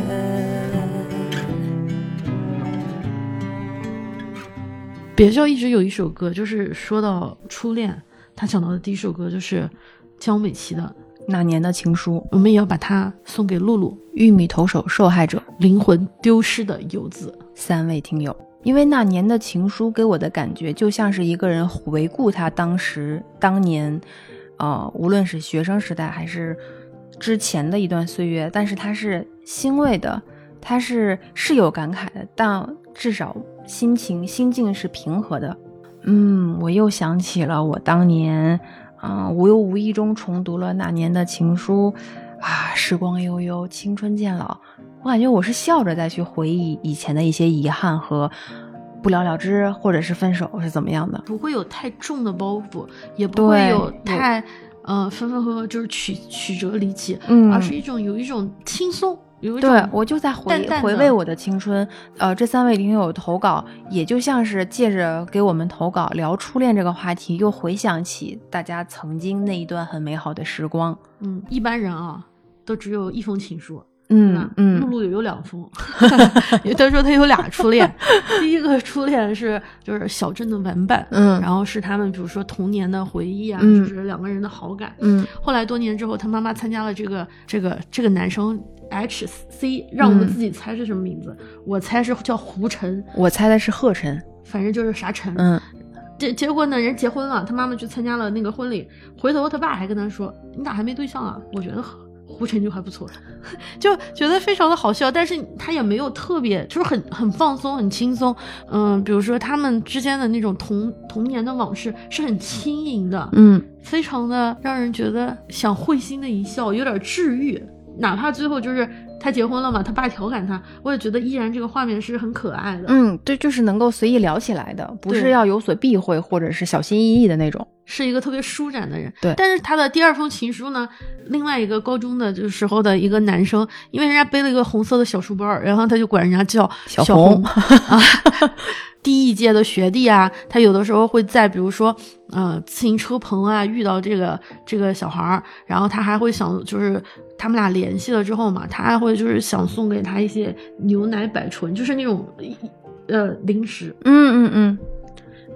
别笑一直有一首歌，就是说到初恋，他想到的第一首歌就是江美琪的，那年的情书，我们也要把它送给露露，玉米投手受害者。灵魂丢失的游子。三位听友。因为那年的情书给我的感觉，就像是一个人回顾他当时当年，呃，无论是学生时代还是之前的一段岁月，但是他是欣慰的，他是是有感慨的，但至少心情心境是平和的。嗯，我又想起了我当年，嗯、无忧无意中重读了那年的情书，啊，时光悠悠，青春渐老。我感觉我是笑着再去回忆以前的一些遗憾和不了了之，或者是分手是怎么样的。不会有太重的包袱，也不会有有太呃分分合合，就是曲曲折离奇，嗯而是一种有一种轻松，有一种对，我就在回回味我的青春。呃，这三位听友投稿，也就像是借着给我们投稿聊初恋这个话题，又回想起大家曾经那一段很美好的时光。嗯，一般人啊都只有一封情书。嗯嗯露露也有两封，他说他有俩初恋，第一个初恋是就是小镇的玩伴，嗯然后是他们比如说童年的回忆啊，嗯就是两个人的好感。嗯后来多年之后，他妈妈参加了这个这个这个男生 H C，让我们嗯自己猜是什么名字，我猜是叫胡晨，我猜的是贺晨。反正就是啥晨。嗯结结果呢，人结婚了，他妈妈去参加了那个婚礼，回头他爸还跟他说：“你咋还没对象啊？我觉得胡晨就还不错。”就觉得非常的好笑，但是他也没有特别，就是很很放松、很轻松。嗯，比如说他们之间的那种童童年的往事是很轻盈的，嗯非常的让人觉得想会心的一笑，有点治愈。哪怕最后就是他结婚了嘛，他爸调侃他，我也觉得依然这个画面是很可爱的。嗯，对，就是能够随意聊起来的，不是要有所避讳或者是小心翼翼的那种。是一个特别舒展的人。对但是他的第二封情书呢，另外一个高中的就是时候的一个男生，因为人家背了一个红色的小书包，然后他就管人家叫小红红啊。第一届的学弟啊，他有的时候会在比如说，呃，自行车棚啊遇到这个这个小孩儿，然后他还会想，就是他们俩联系了之后嘛，他还会就是想送给他一些牛奶百醇，就是那种呃零食，嗯嗯嗯，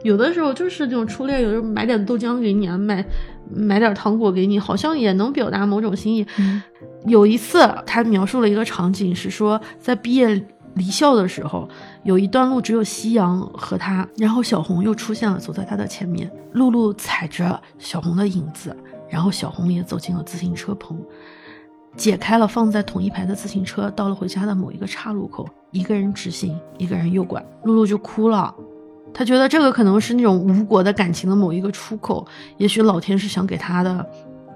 有的时候就是那种初恋，有时候买点豆浆给你啊，买买点糖果给你，好像也能表达某种心意。嗯。有一次，他描述了一个场景，是说在毕业离校的时候，有一段路只有夕阳和他，然后小红又出现了，走在他的前面，露露踩着小红的影子，然后小红也走进了自行车棚。解开了放在同一排的自行车，到了回家的某一个岔路口，一个人直行，一个人右拐，露露就哭了。她觉得这个可能是那种无果的感情的某一个出口，也许老天是想给她的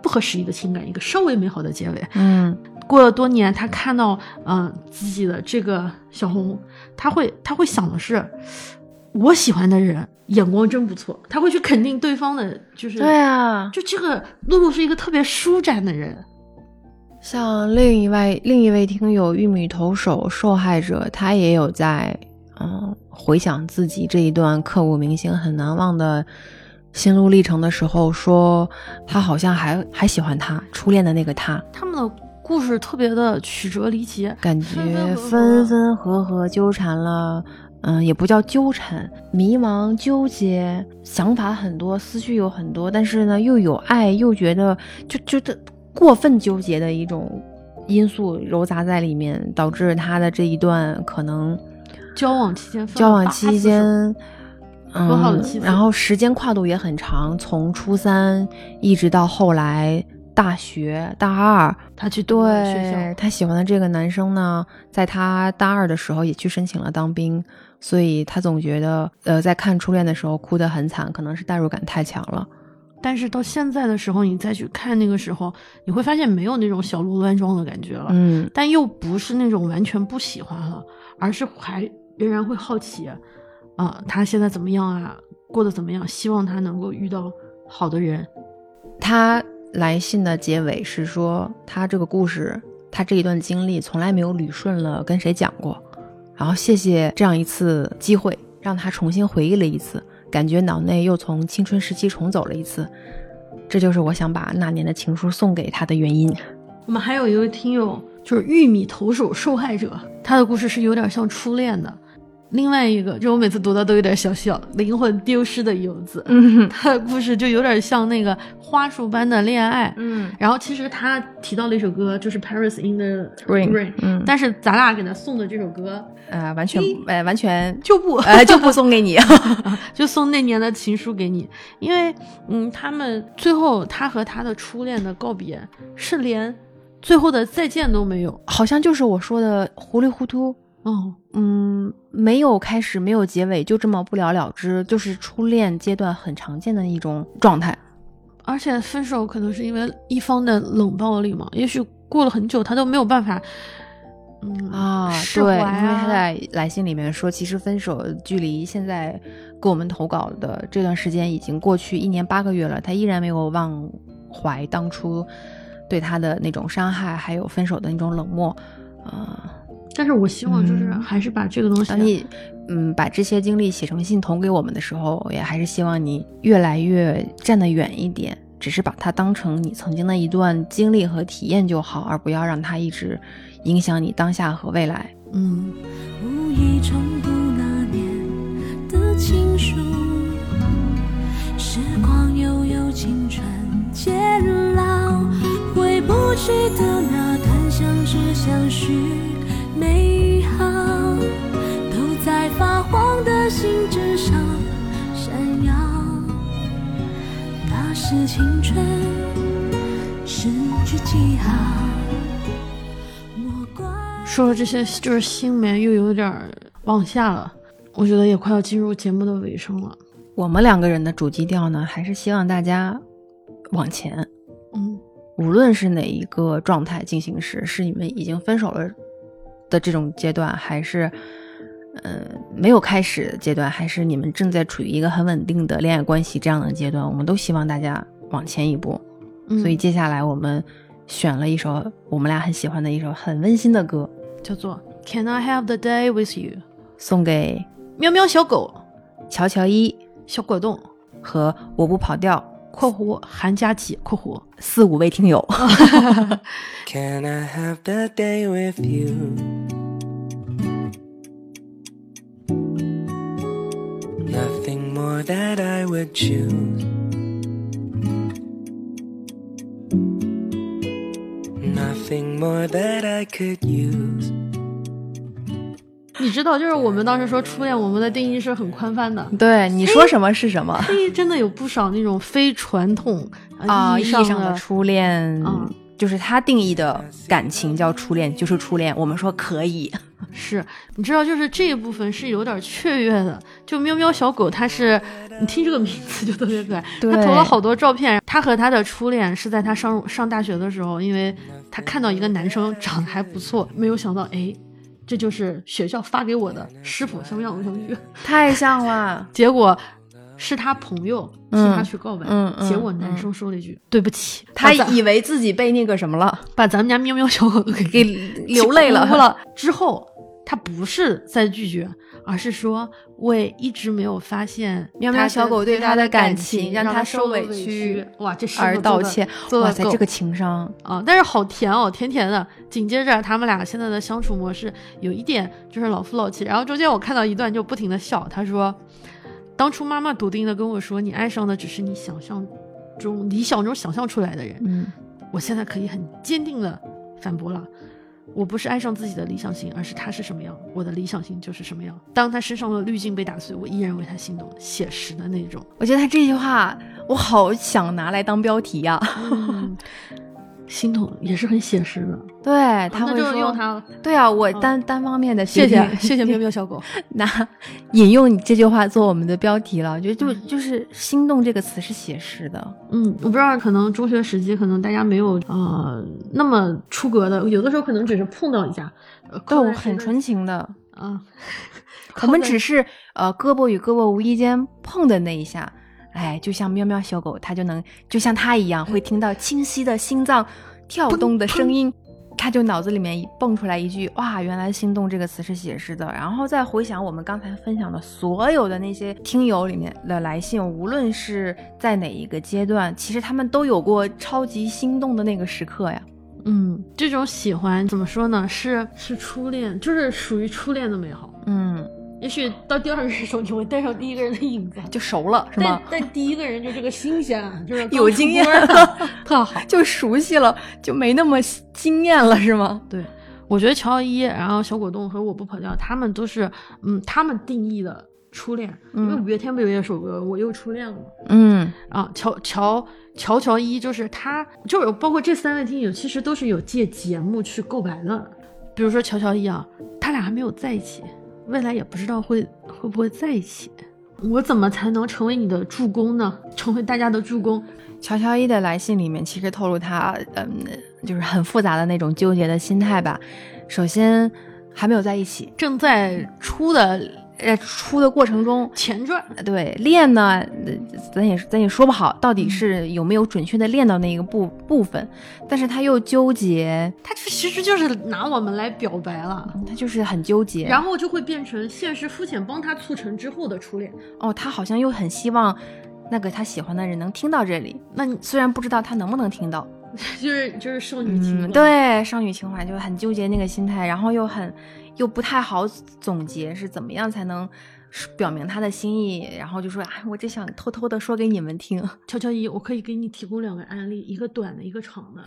不合时宜的情感一个稍微美好的结尾。嗯。过了多年，他看到嗯、呃自己的这个小红，他会他会想的是，我喜欢的人眼光真不错，他会去肯定对方的，就是对啊，就这个露露是一个特别舒展的人，像另一位另一位听友玉米投手受害者，他也有在嗯回想自己这一段刻骨铭心、很难忘的心路历程的时候，说他好像还还喜欢他初恋的那个他，他们的故事特别的曲折离奇，感觉分分合合纠缠了。嗯，也不叫纠缠，迷茫、纠结，想法很多，思绪有很多，但是呢，又有爱，又觉得就就的过分纠结的一种因素糅杂在里面，导致他的这一段可能交往期间交往期间，多好的嗯妻，子然后时间跨度也很长，从初三一直到后来大学大二，他去对校，他喜欢的这个男生呢，在他大二的时候也去申请了当兵，所以他总觉得，呃，在看初恋的时候哭得很惨，可能是代入感太强了。但是到现在的时候，你再去看那个时候，你会发现没有那种小鹿乱撞的感觉了，嗯。但又不是那种完全不喜欢了，而是还仍然会好奇，啊、他现在怎么样啊？过得怎么样？希望他能够遇到好的人。他来信的结尾是说，他这个故事，他这一段经历从来没有捋顺了跟谁讲过，然后谢谢这样一次机会，让他重新回忆了一次，感觉脑内又从青春时期重走了一次。这就是我想把那年的情书送给他的原因。我们还有一位听友，就是玉米投手受害者，他的故事是有点像初恋的。另外一个，就我每次读到都有点小笑，灵魂丢失的游子，嗯。他的故事就有点像那个花束般的恋爱。嗯。然后其实他提到了一首歌，就是《Paris in the Rain，Rain》，嗯。但是咱俩给他送的这首歌呃，完全呃完全就不。呃就不送给你。就送那年的情书给你，因为嗯，他们最后他和他的初恋的告别是连最后的再见都没有。好像就是我说的糊里糊涂，哦，嗯，没有开始，没有结尾，就这么不了了之，就是初恋阶段很常见的一种状态。而且分手可能是因为一方的冷暴力嘛，也许过了很久他都没有办法，嗯啊，释对，因为他啊在来信里面说，其实分手距离现在给我们投稿的这段时间已经过去一年八个月了，他依然没有忘怀当初对他的那种伤害，还有分手的那种冷漠。啊、但是我希望就是嗯还是把这个东西，当你嗯把这些经历写成信投给我们的时候，也还是希望你越来越站得远一点，只是把它当成你曾经的一段经历和体验就好，而不要让它一直影响你当下和未来。嗯，无意重读那年的情书，时光悠悠，青春渐老，回不去的那段相知相许美好，都在发黄的信纸上闪耀。那是青春失去记号，说了这些，就是心里面又有点儿往下了。我觉得也快要进入节目的尾声了。我们两个人的主基调呢，还是希望大家往前，嗯无论是哪一个状态进行时，是你们已经分手了的这种阶段，还是呃没有开始的阶段，还是你们正在处于一个很稳定的恋爱关系这样的阶段，我们都希望大家往前一步。嗯，所以接下来我们选了一首我们俩很喜欢的一首很温馨的歌，叫做 Can I have the day with you？送给喵喵小狗，乔乔一小果冻和我不跑调（括弧韩佳琪括弧四五位听友。Can I have that day with you? Nothing more that I would choose. Nothing more that I could use. 你知道，就是我们当时说初恋，我们的定义是很宽泛的。对，你说什么是什么嘿，真的有不少那种非传统啊？意义意义上的的初恋，嗯就是他定义的感情叫初恋，就是初恋。我们说可以，是，你知道，就是这一部分是有点雀跃的。就喵喵小狗，它是你听这个名字就特别可爱。对他投了好多照片，他和他的初恋是在他上上大学的时候，因为他看到一个男生长得还不错，没有想到，哎，这就是学校发给我的师傅相样相去。太像了。结果是他朋友替嗯他去告白，嗯嗯结果男生说了一句、对不起，他以为自己被那个什么了，把咱们家喵喵小狗都给给流泪了。之后，他不是在拒绝，而是说我也一直没有发现喵喵小狗对他的感感情让让他受委屈哇，这是而道歉。哇塞，这个情商，啊，但是好甜哦，甜甜的。紧接着他们俩现在的相处模式有一点就是老夫老妻，然后中间我看到一段就不停的笑，他说，当初妈妈笃定的跟我说，你爱上的只是你想象中理想中想象出来的人，嗯，我现在可以很坚定的反驳了。我不是爱上自己的理想型，而是他是什么样，我的理想型就是什么样。当他身上的滤镜被打碎，我依然为他心动，写实的那种。我觉得他这句话我好想拿来当标题呀、嗯，心动也是很写实的。对，他们就会说，用它。对啊，我嗯单、单方面的谢谢谢谢 喵喵小狗。拿引用你这句话做我们的标题了，我觉得就嗯就是“心动”这个词是写实的，嗯，我不知道，可能中学时期可能大家没有呃那么出格的，有的时候可能只是碰到一下，呃对我很纯情的。啊。我们只是呃胳膊与胳膊无意间碰的那一下，哎，就像喵喵小狗，它就能就像它一样，会听到清晰的心脏跳动的声音，它就脑子里面蹦出来一句哇，原来“心动”这个词是写实的。然后再回想我们刚才分享的所有的那些听友里面的来信，无论是在哪一个阶段，其实他们都有过超级心动的那个时刻呀。嗯，这种喜欢怎么说呢？是是初恋，就是属于初恋的美好。嗯，也许到第二个人手，你会带上第一个人的影子，就熟了是但吗？但第一个人就这个新鲜啊，就是有经验 特好。就熟悉了，就没那么惊艳了是吗？对，我觉得乔乔一，然后小果冻和我不跑调，他们都是嗯，他们定义的初恋。因为嗯五月天不有一首歌《我又初恋了》吗？嗯啊，乔乔乔乔一就是他，就是包括这三位听友，其实都是有借节目去告白的。比如说乔乔一啊，他俩还没有在一起，未来也不知道会会不会在一起。我怎么才能成为你的助攻呢？成为大家的助攻？乔乔一的来信里面，其实透露他嗯，就是很复杂的那种纠结的心态吧。首先还没有在一起，正在初的在出的过程中，前传，对练呢，呃咱也咱也说不好到底是有没有准确的练到那个部部分，但是他又纠结，他其实就是拿我们来表白了。他就是很纠结。然后就会变成现实肤浅帮他促成之后的初恋。哦，他好像又很希望那个他喜欢的人能听到这里，那你虽然不知道他能不能听到。就是就是少女情怀、嗯，，对，少女情怀就很纠结那个心态，然后又很又不太好总结是怎么样才能表明他的心意，然后就说哎，我只想偷偷的说给你们听。乔乔一，我可以给你提供两个案例，一个短的，一个长的。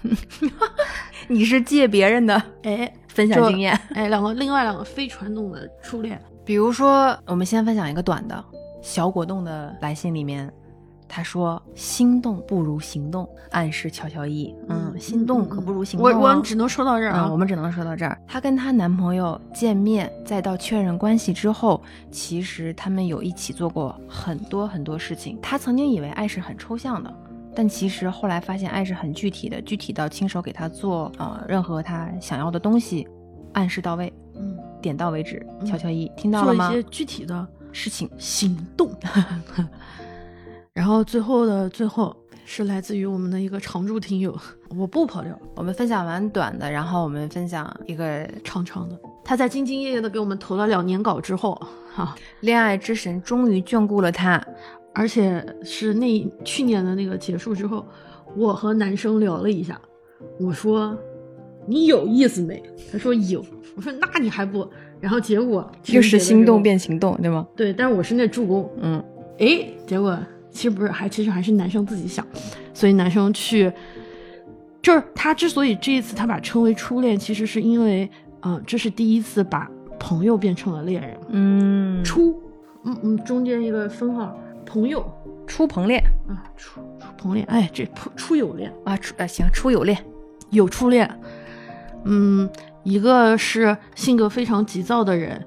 你是借别人的 哎，分享经验，哎，两个另外两个非传统的初恋，比如说，我们先分享一个短的，小果冻的来信里面，他说心动不如行动，暗示乔乔伊，嗯，心动可不如行动、我哦。我只能说到这儿啊。嗯，我们只能说到这儿。她跟她男朋友见面，再到确认关系之后，其实他们有一起做过很多很多事情。她曾经以为爱是很抽象的，但其实后来发现爱是很具体的，具体到亲手给她做呃任何她想要的东西，暗示到位，嗯，点到为止。嗯乔乔伊听到了吗？做一些具体的事情行动。然后最后的最后是来自于我们的一个常驻听友，我不跑调，我们分享完短的，然后我们分享一个长长的。他在兢兢业业的给我们投了两年稿之后，哈、恋爱之神终于眷顾了他。而且是那去年的那个结束之后，我和男生聊了一下，我说你有意思没？他说有，我说那你还不？然后结果又是心动变变行动，对吗？对，但是我是那助攻，嗯，哎，结果其实不是，还其实还是男生自己想，所以男生去，就是他之所以这一次他把称为初恋，其实是因为，嗯、这是第一次把朋友变成了恋人，嗯，初，嗯嗯，中间一个分号，朋友。初朋恋。啊，初初朋恋，哎，这初初有恋，啊，初啊行，初友恋。有初恋，嗯，一个是性格非常急躁的人，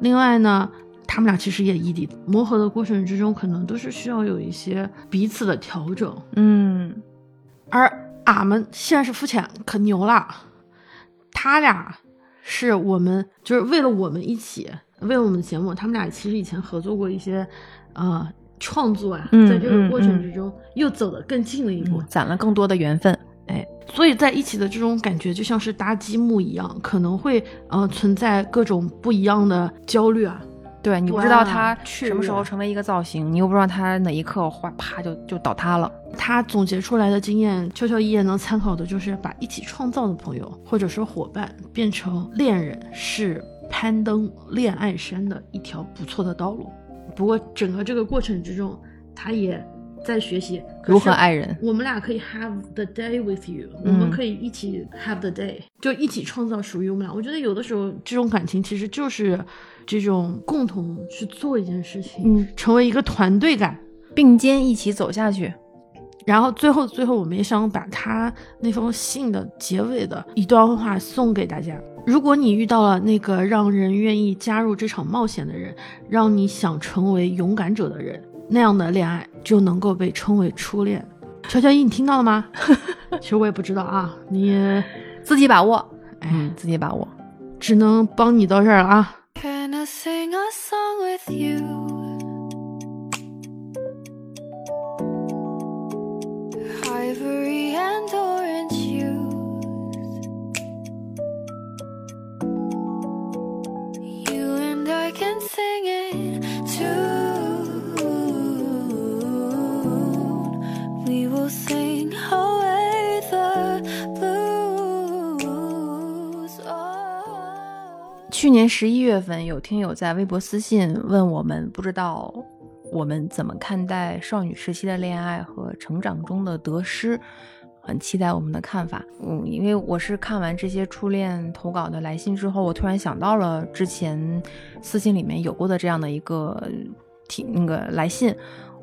另外呢，他们俩其实也异地，磨合的过程之中，可能都是需要有一些彼此的调整。嗯，而俺们现在是肤浅可牛了，他俩是我们就是为了我们一起，为了我们的节目，他们俩其实以前合作过一些，呃，创作啊，嗯在这个过程之中又走得更近了一步。攒了更多的缘分。哎，所以在一起的这种感觉就像是搭积木一样，可能会呃存在各种不一样的焦虑啊。对你不知道他什么时候成为一个造型，你又不知道他哪一刻哗啪就就倒塌了。他总结出来的经验，秋秋一眼能参考的就是把一起创造的朋友或者说伙伴变成恋人，是攀登恋爱山的一条不错的道路。不过整个这个过程之中，他也在学习如何爱人我们俩可以 have the day with you，、嗯我们可以一起 have the day，就一起创造属于我们俩。我觉得有的时候这种感情其实就是这种共同去做一件事情，嗯，成为一个团队感。并肩一起走下去。然后最后最后，我们也想把他那封信的结尾的一段话送给大家。如果你遇到了那个让人愿意加入这场冒险的人，让你想成为勇敢者的人，那样的恋爱就能够被称为初恋。乔乔一，你听到了吗？其实我也不知道啊，你自己把握，哎，嗯，自己把握。只能帮你到这儿了啊。Can I sing a song with you? Ivory and orange hues. You and I can sing it too. Sing away the blues. Oh. 去年十一月份，有听友在微博私信问我们，不知道我们怎么看待少女时期的恋爱和成长中的得失，很期待我们的看法。嗯，因为我是看完这些初恋投稿的来信之后，我突然想到了之前私信里面有过的这样的一个提那个来信。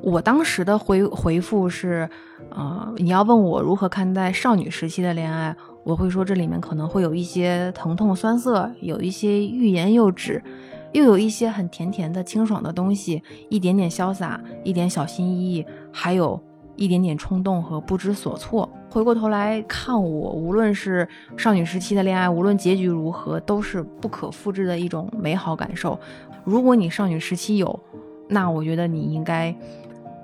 我当时的回回复是，呃，你要问我如何看待少女时期的恋爱，我会说这里面可能会有一些疼痛酸涩，有一些欲言又止，又有一些很甜甜的清爽的东西，一点点潇洒，一点小心翼翼，还有一点点冲动和不知所措。回过头来看我，无论是少女时期的恋爱，无论结局如何，都是不可复制的一种美好感受。如果你少女时期有，那我觉得你应该。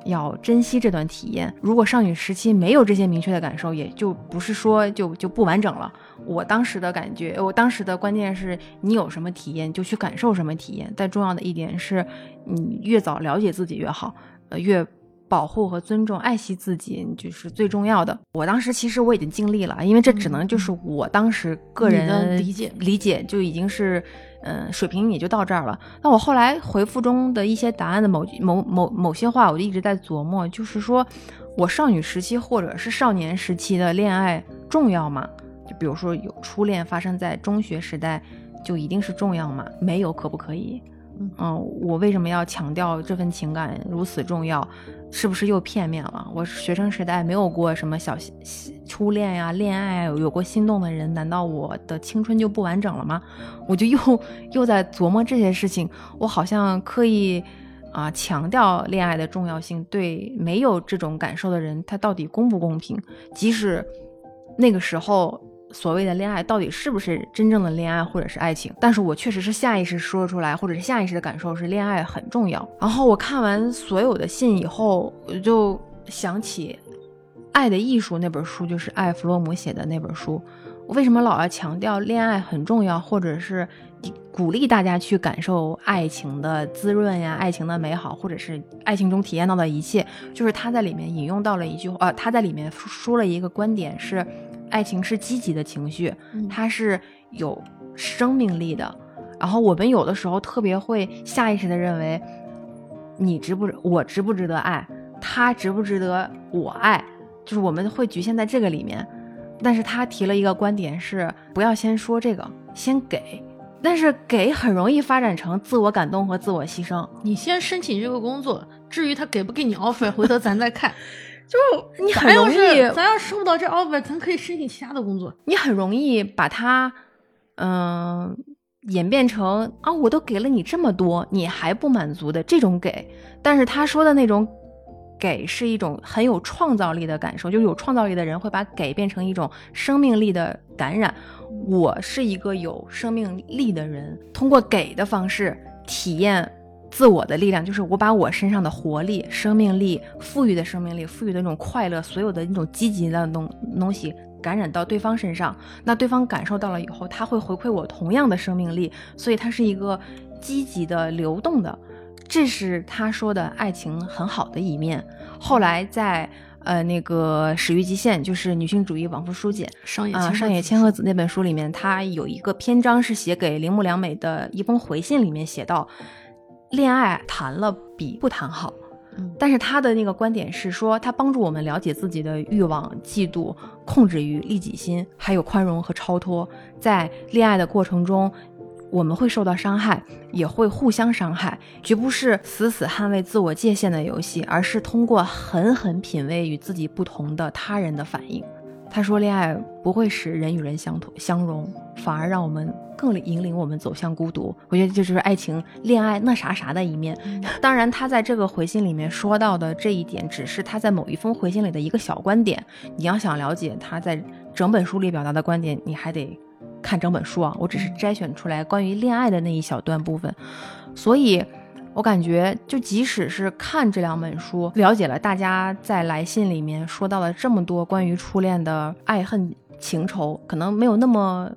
要珍惜这段体验。如果少女时期没有这些明确的感受，也就不是说就就不完整了。我当时的感觉，我当时的关键是你有什么体验就去感受什么体验。但重要的一点是，你越早了解自己越好，呃，越保护和尊重、爱惜自己就是最重要的。我当时其实我已经尽力了，因为这只能就是我当时个人理解理解就已经是。嗯，水平也就到这儿了。那我后来回复中的一些答案的某某某某些话，我就一直在琢磨，就是说我少女时期或者是少年时期的恋爱重要吗？就比如说有初恋发生在中学时代，就一定是重要吗？没有可不可以？嗯，我为什么要强调这份情感如此重要？是不是又片面了？我学生时代没有过什么小初恋呀、恋爱，有过心动的人，难道我的青春就不完整了吗？我就又又在琢磨这些事情。我好像刻意啊强调恋爱的重要性，对没有这种感受的人，他到底公不公平？即使那个时候。所谓的恋爱到底是不是真正的恋爱或者是爱情？但是我确实是下意识说出来，或者是下意识的感受是恋爱很重要。然后我看完所有的信以后，我就想起《爱的艺术》那本书，就是艾弗洛姆写的那本书。我为什么老要强调恋爱很重要，或者是鼓励大家去感受爱情的滋润呀、爱情的美好，或者是爱情中体验到的一切？就是他在里面引用到了一句话，他在里面说了一个观点是。爱情是积极的情绪，它是有生命力的。然后我们有的时候特别会下意识的认为，你值不我值不值得爱，他值不值得我爱，就是我们会局限在这个里面。但是他提了一个观点是，不要先说这个，先给。但是给很容易发展成自我感动和自我牺牲。你先申请这个工作，至于他给不给你 offer，回头咱再看。就你很容易，咱要收不到这 offer，咱可以申请其他的工作。你很容易把它，嗯，演变成啊，我都给了你这么多，你还不满足的这种给。但是他说的那种给是一种很有创造力的感受，就是有创造力的人会把给变成一种生命力的感染。我是一个有生命力的人，通过给的方式体验。自我的力量就是我把我身上的活力、生命力、富裕的生命力、富裕的那种快乐，所有的那种积极的东东西感染到对方身上，那对方感受到了以后，他会回馈我同样的生命力，所以它是一个积极的、流动的。这是他说的爱情很好的一面。后来在呃那个《始于极限》，就是女性主义往复书简啊上野千鹤子那本书里面，他有一个篇章是写给铃木良美的一封回信，里面写到。恋爱谈了比不谈好，但是他的那个观点是说，他帮助我们了解自己的欲望、嫉妒、控制欲、利己心，还有宽容和超脱。在恋爱的过程中，我们会受到伤害，也会互相伤害，绝不是死死捍卫自我界限的游戏，而是通过狠狠品味与自己不同的他人的反应。他说，恋爱不会使人与人相同相融，反而让我们。更引领我们走向孤独，我觉得这就是爱情、恋爱那啥啥的一面。当然，他在这个回信里面说到的这一点，只是他在某一封回信里的一个小观点。你要想了解他在整本书里表达的观点，你还得看整本书啊。我只是摘选出来关于恋爱的那一小段部分，所以我感觉，就即使是看这两本书，了解了大家在来信里面说到了这么多关于初恋的爱恨情仇，可能没有那么。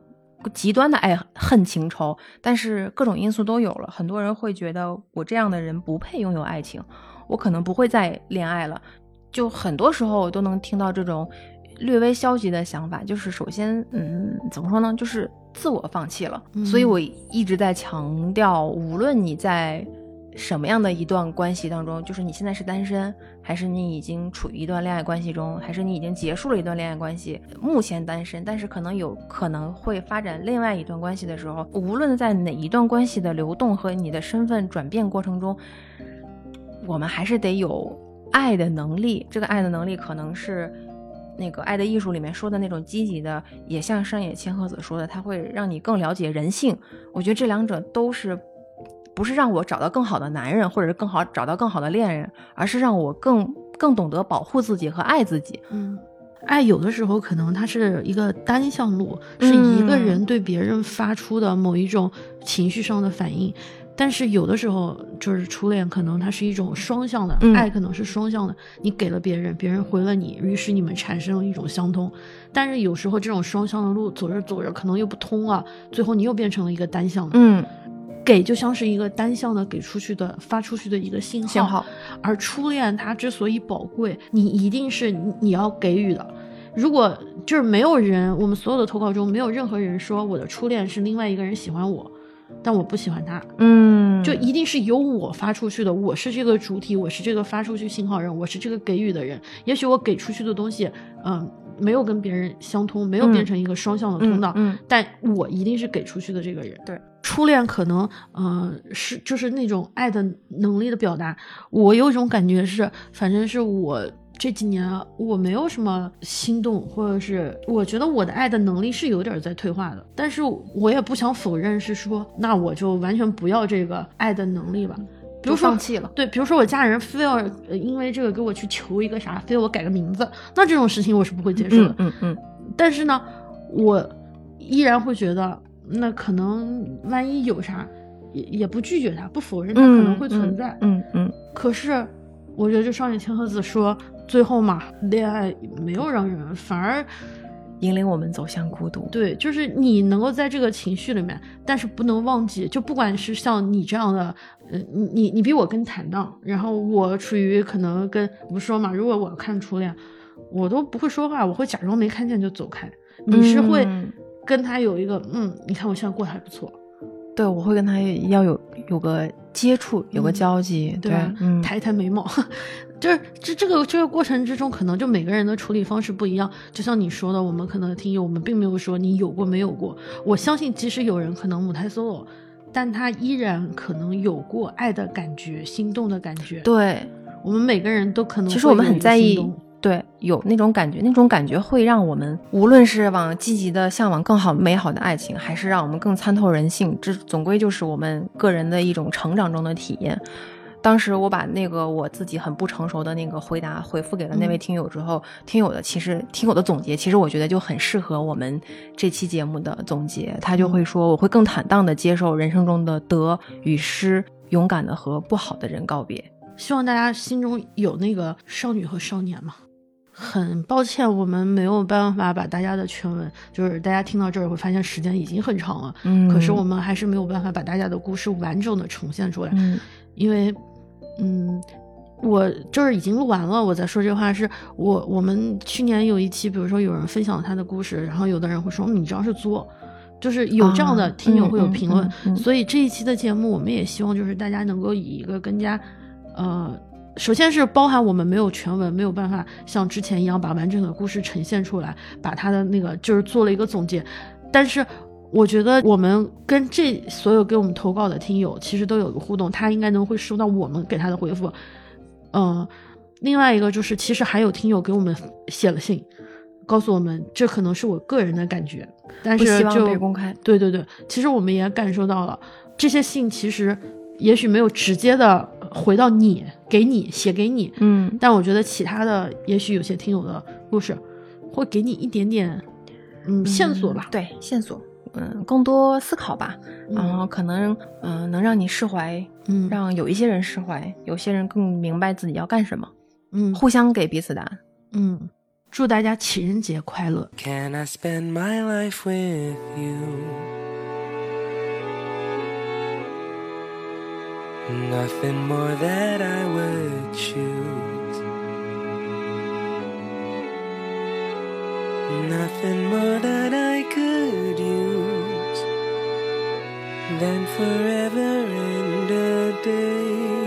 极端的爱恨情仇，但是各种因素都有了。很多人会觉得我这样的人不配拥有爱情，我可能不会再恋爱了。就很多时候我都能听到这种略微消极的想法，就是首先，嗯，怎么说呢，就是自我放弃了。嗯所以我一直在强调，无论你在什么样的一段关系当中，就是你现在是单身，还是你已经处于一段恋爱关系中，还是你已经结束了一段恋爱关系，目前单身，但是可能有可能会发展另外一段关系的时候，无论在哪一段关系的流动和你的身份转变过程中，我们还是得有爱的能力。这个爱的能力可能是那个《爱的艺术》里面说的那种积极的，也像山野千鹤子说的，它会让你更了解人性。我觉得这两者都是。不是让我找到更好的男人，或者是更好找到更好的恋人，而是让我更更懂得保护自己和爱自己。嗯，爱有的时候可能它是一个单向路，是一个人对别人发出的某一种情绪上的反应。但是有的时候就是初恋，可能它是一种双向的、嗯爱，可能是双向的。你给了别人，别人回了你，于是你们产生了一种相通。但是有时候这种双向的路走着走着可能又不通了，最后你又变成了一个单向的。嗯，给就像是一个单向的给出去的发出去的一个信号，信号而初恋它之所以宝贵，你一定是你你要给予的。如果就是没有人，我们所有的投稿中没有任何人说我的初恋是另外一个人喜欢我，但我不喜欢他，嗯，就一定是由我发出去的，我是这个主体，我是这个发出去信号人，我是这个给予的人。也许我给出去的东西，嗯、没有跟别人相通，没有变成一个双向的通道，嗯嗯但我一定是给出去的这个人。对，初恋可能，呃，是就是那种爱的能力的表达。我有一种感觉是，反正是我这几年啊我没有什么心动，或者是我觉得我的爱的能力是有点在退化的。但是我也不想否认，是说那我就完全不要这个爱的能力吧。比如说放弃了。对，比如说我家人非要呃因为这个给我去求一个啥，非要我改个名字，那这种事情我是不会接受的。嗯嗯嗯，但是呢，我依然会觉得，那可能万一有啥，也也不拒绝他，不否认他可能会存在。嗯嗯可是，我觉得这少女千鹤子说，最后嘛，恋爱没有让人，反而引领我们走向孤独。对，就是你能够在这个情绪里面，但是不能忘记，就不管是像你这样的，呃，你你你比我更坦荡，然后我处于可能跟我不说嘛，如果我看初恋，我都不会说话，我会假装没看见就走开。你是会嗯跟他有一个，嗯，你看我现在过得还不错，对，我会跟他要有有个接触，有个嗯交集，对吧？嗯，抬一抬眉毛，就是这这个这个过程之中，可能就每个人的处理方式不一样。就像你说的，我们可能听友，我们并没有说你有过没有过。我相信，即使有人可能母胎 solo，但他依然可能有过爱的感觉、心动的感觉。对，我们每个人都可能其实我们很在意对，有那种感觉，那种感觉会让我们无论是往积极的向往更好美好的爱情，还是让我们更参透人性，这总归就是我们个人的一种成长中的体验。当时我把那个我自己很不成熟的那个回答回复给了那位嗯听友之后，听友的其实听友的总结，其实我觉得就很适合我们这期节目的总结。他就会说，我会更坦荡的接受人生中的得与失，勇敢的和不好的人告别。希望大家心中有那个少女和少年嘛。很抱歉，我们没有办法把大家的全文，就是大家听到这儿会发现时间已经很长了，嗯。可是我们还是没有办法把大家的故事完整的呈现出来，嗯。因为，嗯，我这儿已经录完了，我在说这话是我我们去年有一期，比如说有人分享他的故事，然后有的人会说嗯你这样是作，就是有这样的啊听友会有评论，嗯嗯。所以这一期的节目我们也希望就是大家能够以一个更加，呃。首先是包含我们没有全文，没有办法像之前一样把完整的故事呈现出来，把他的那个就是做了一个总结。但是我觉得我们跟这所有给我们投稿的听友其实都有个互动，他应该能会收到我们给他的回复。嗯、另外一个就是其实还有听友给我们写了信，告诉我们这可能是我个人的感觉，但不希望是就被公开。对对对，其实我们也感受到了，这些信其实也许没有直接的回到你，给你写给你，嗯，但我觉得其他的，也许有些听友的故事会给你一点点，嗯，线索吧。对，线索。嗯，更多思考吧，嗯然后可能嗯、能让你释怀，嗯，让有一些人释怀，有些人更明白自己要干什么，嗯互相给彼此答案。嗯，祝大家情人节快乐。Can I spend my life with you? Nothing more that I would choose. Nothing more that I could use than forever and a day.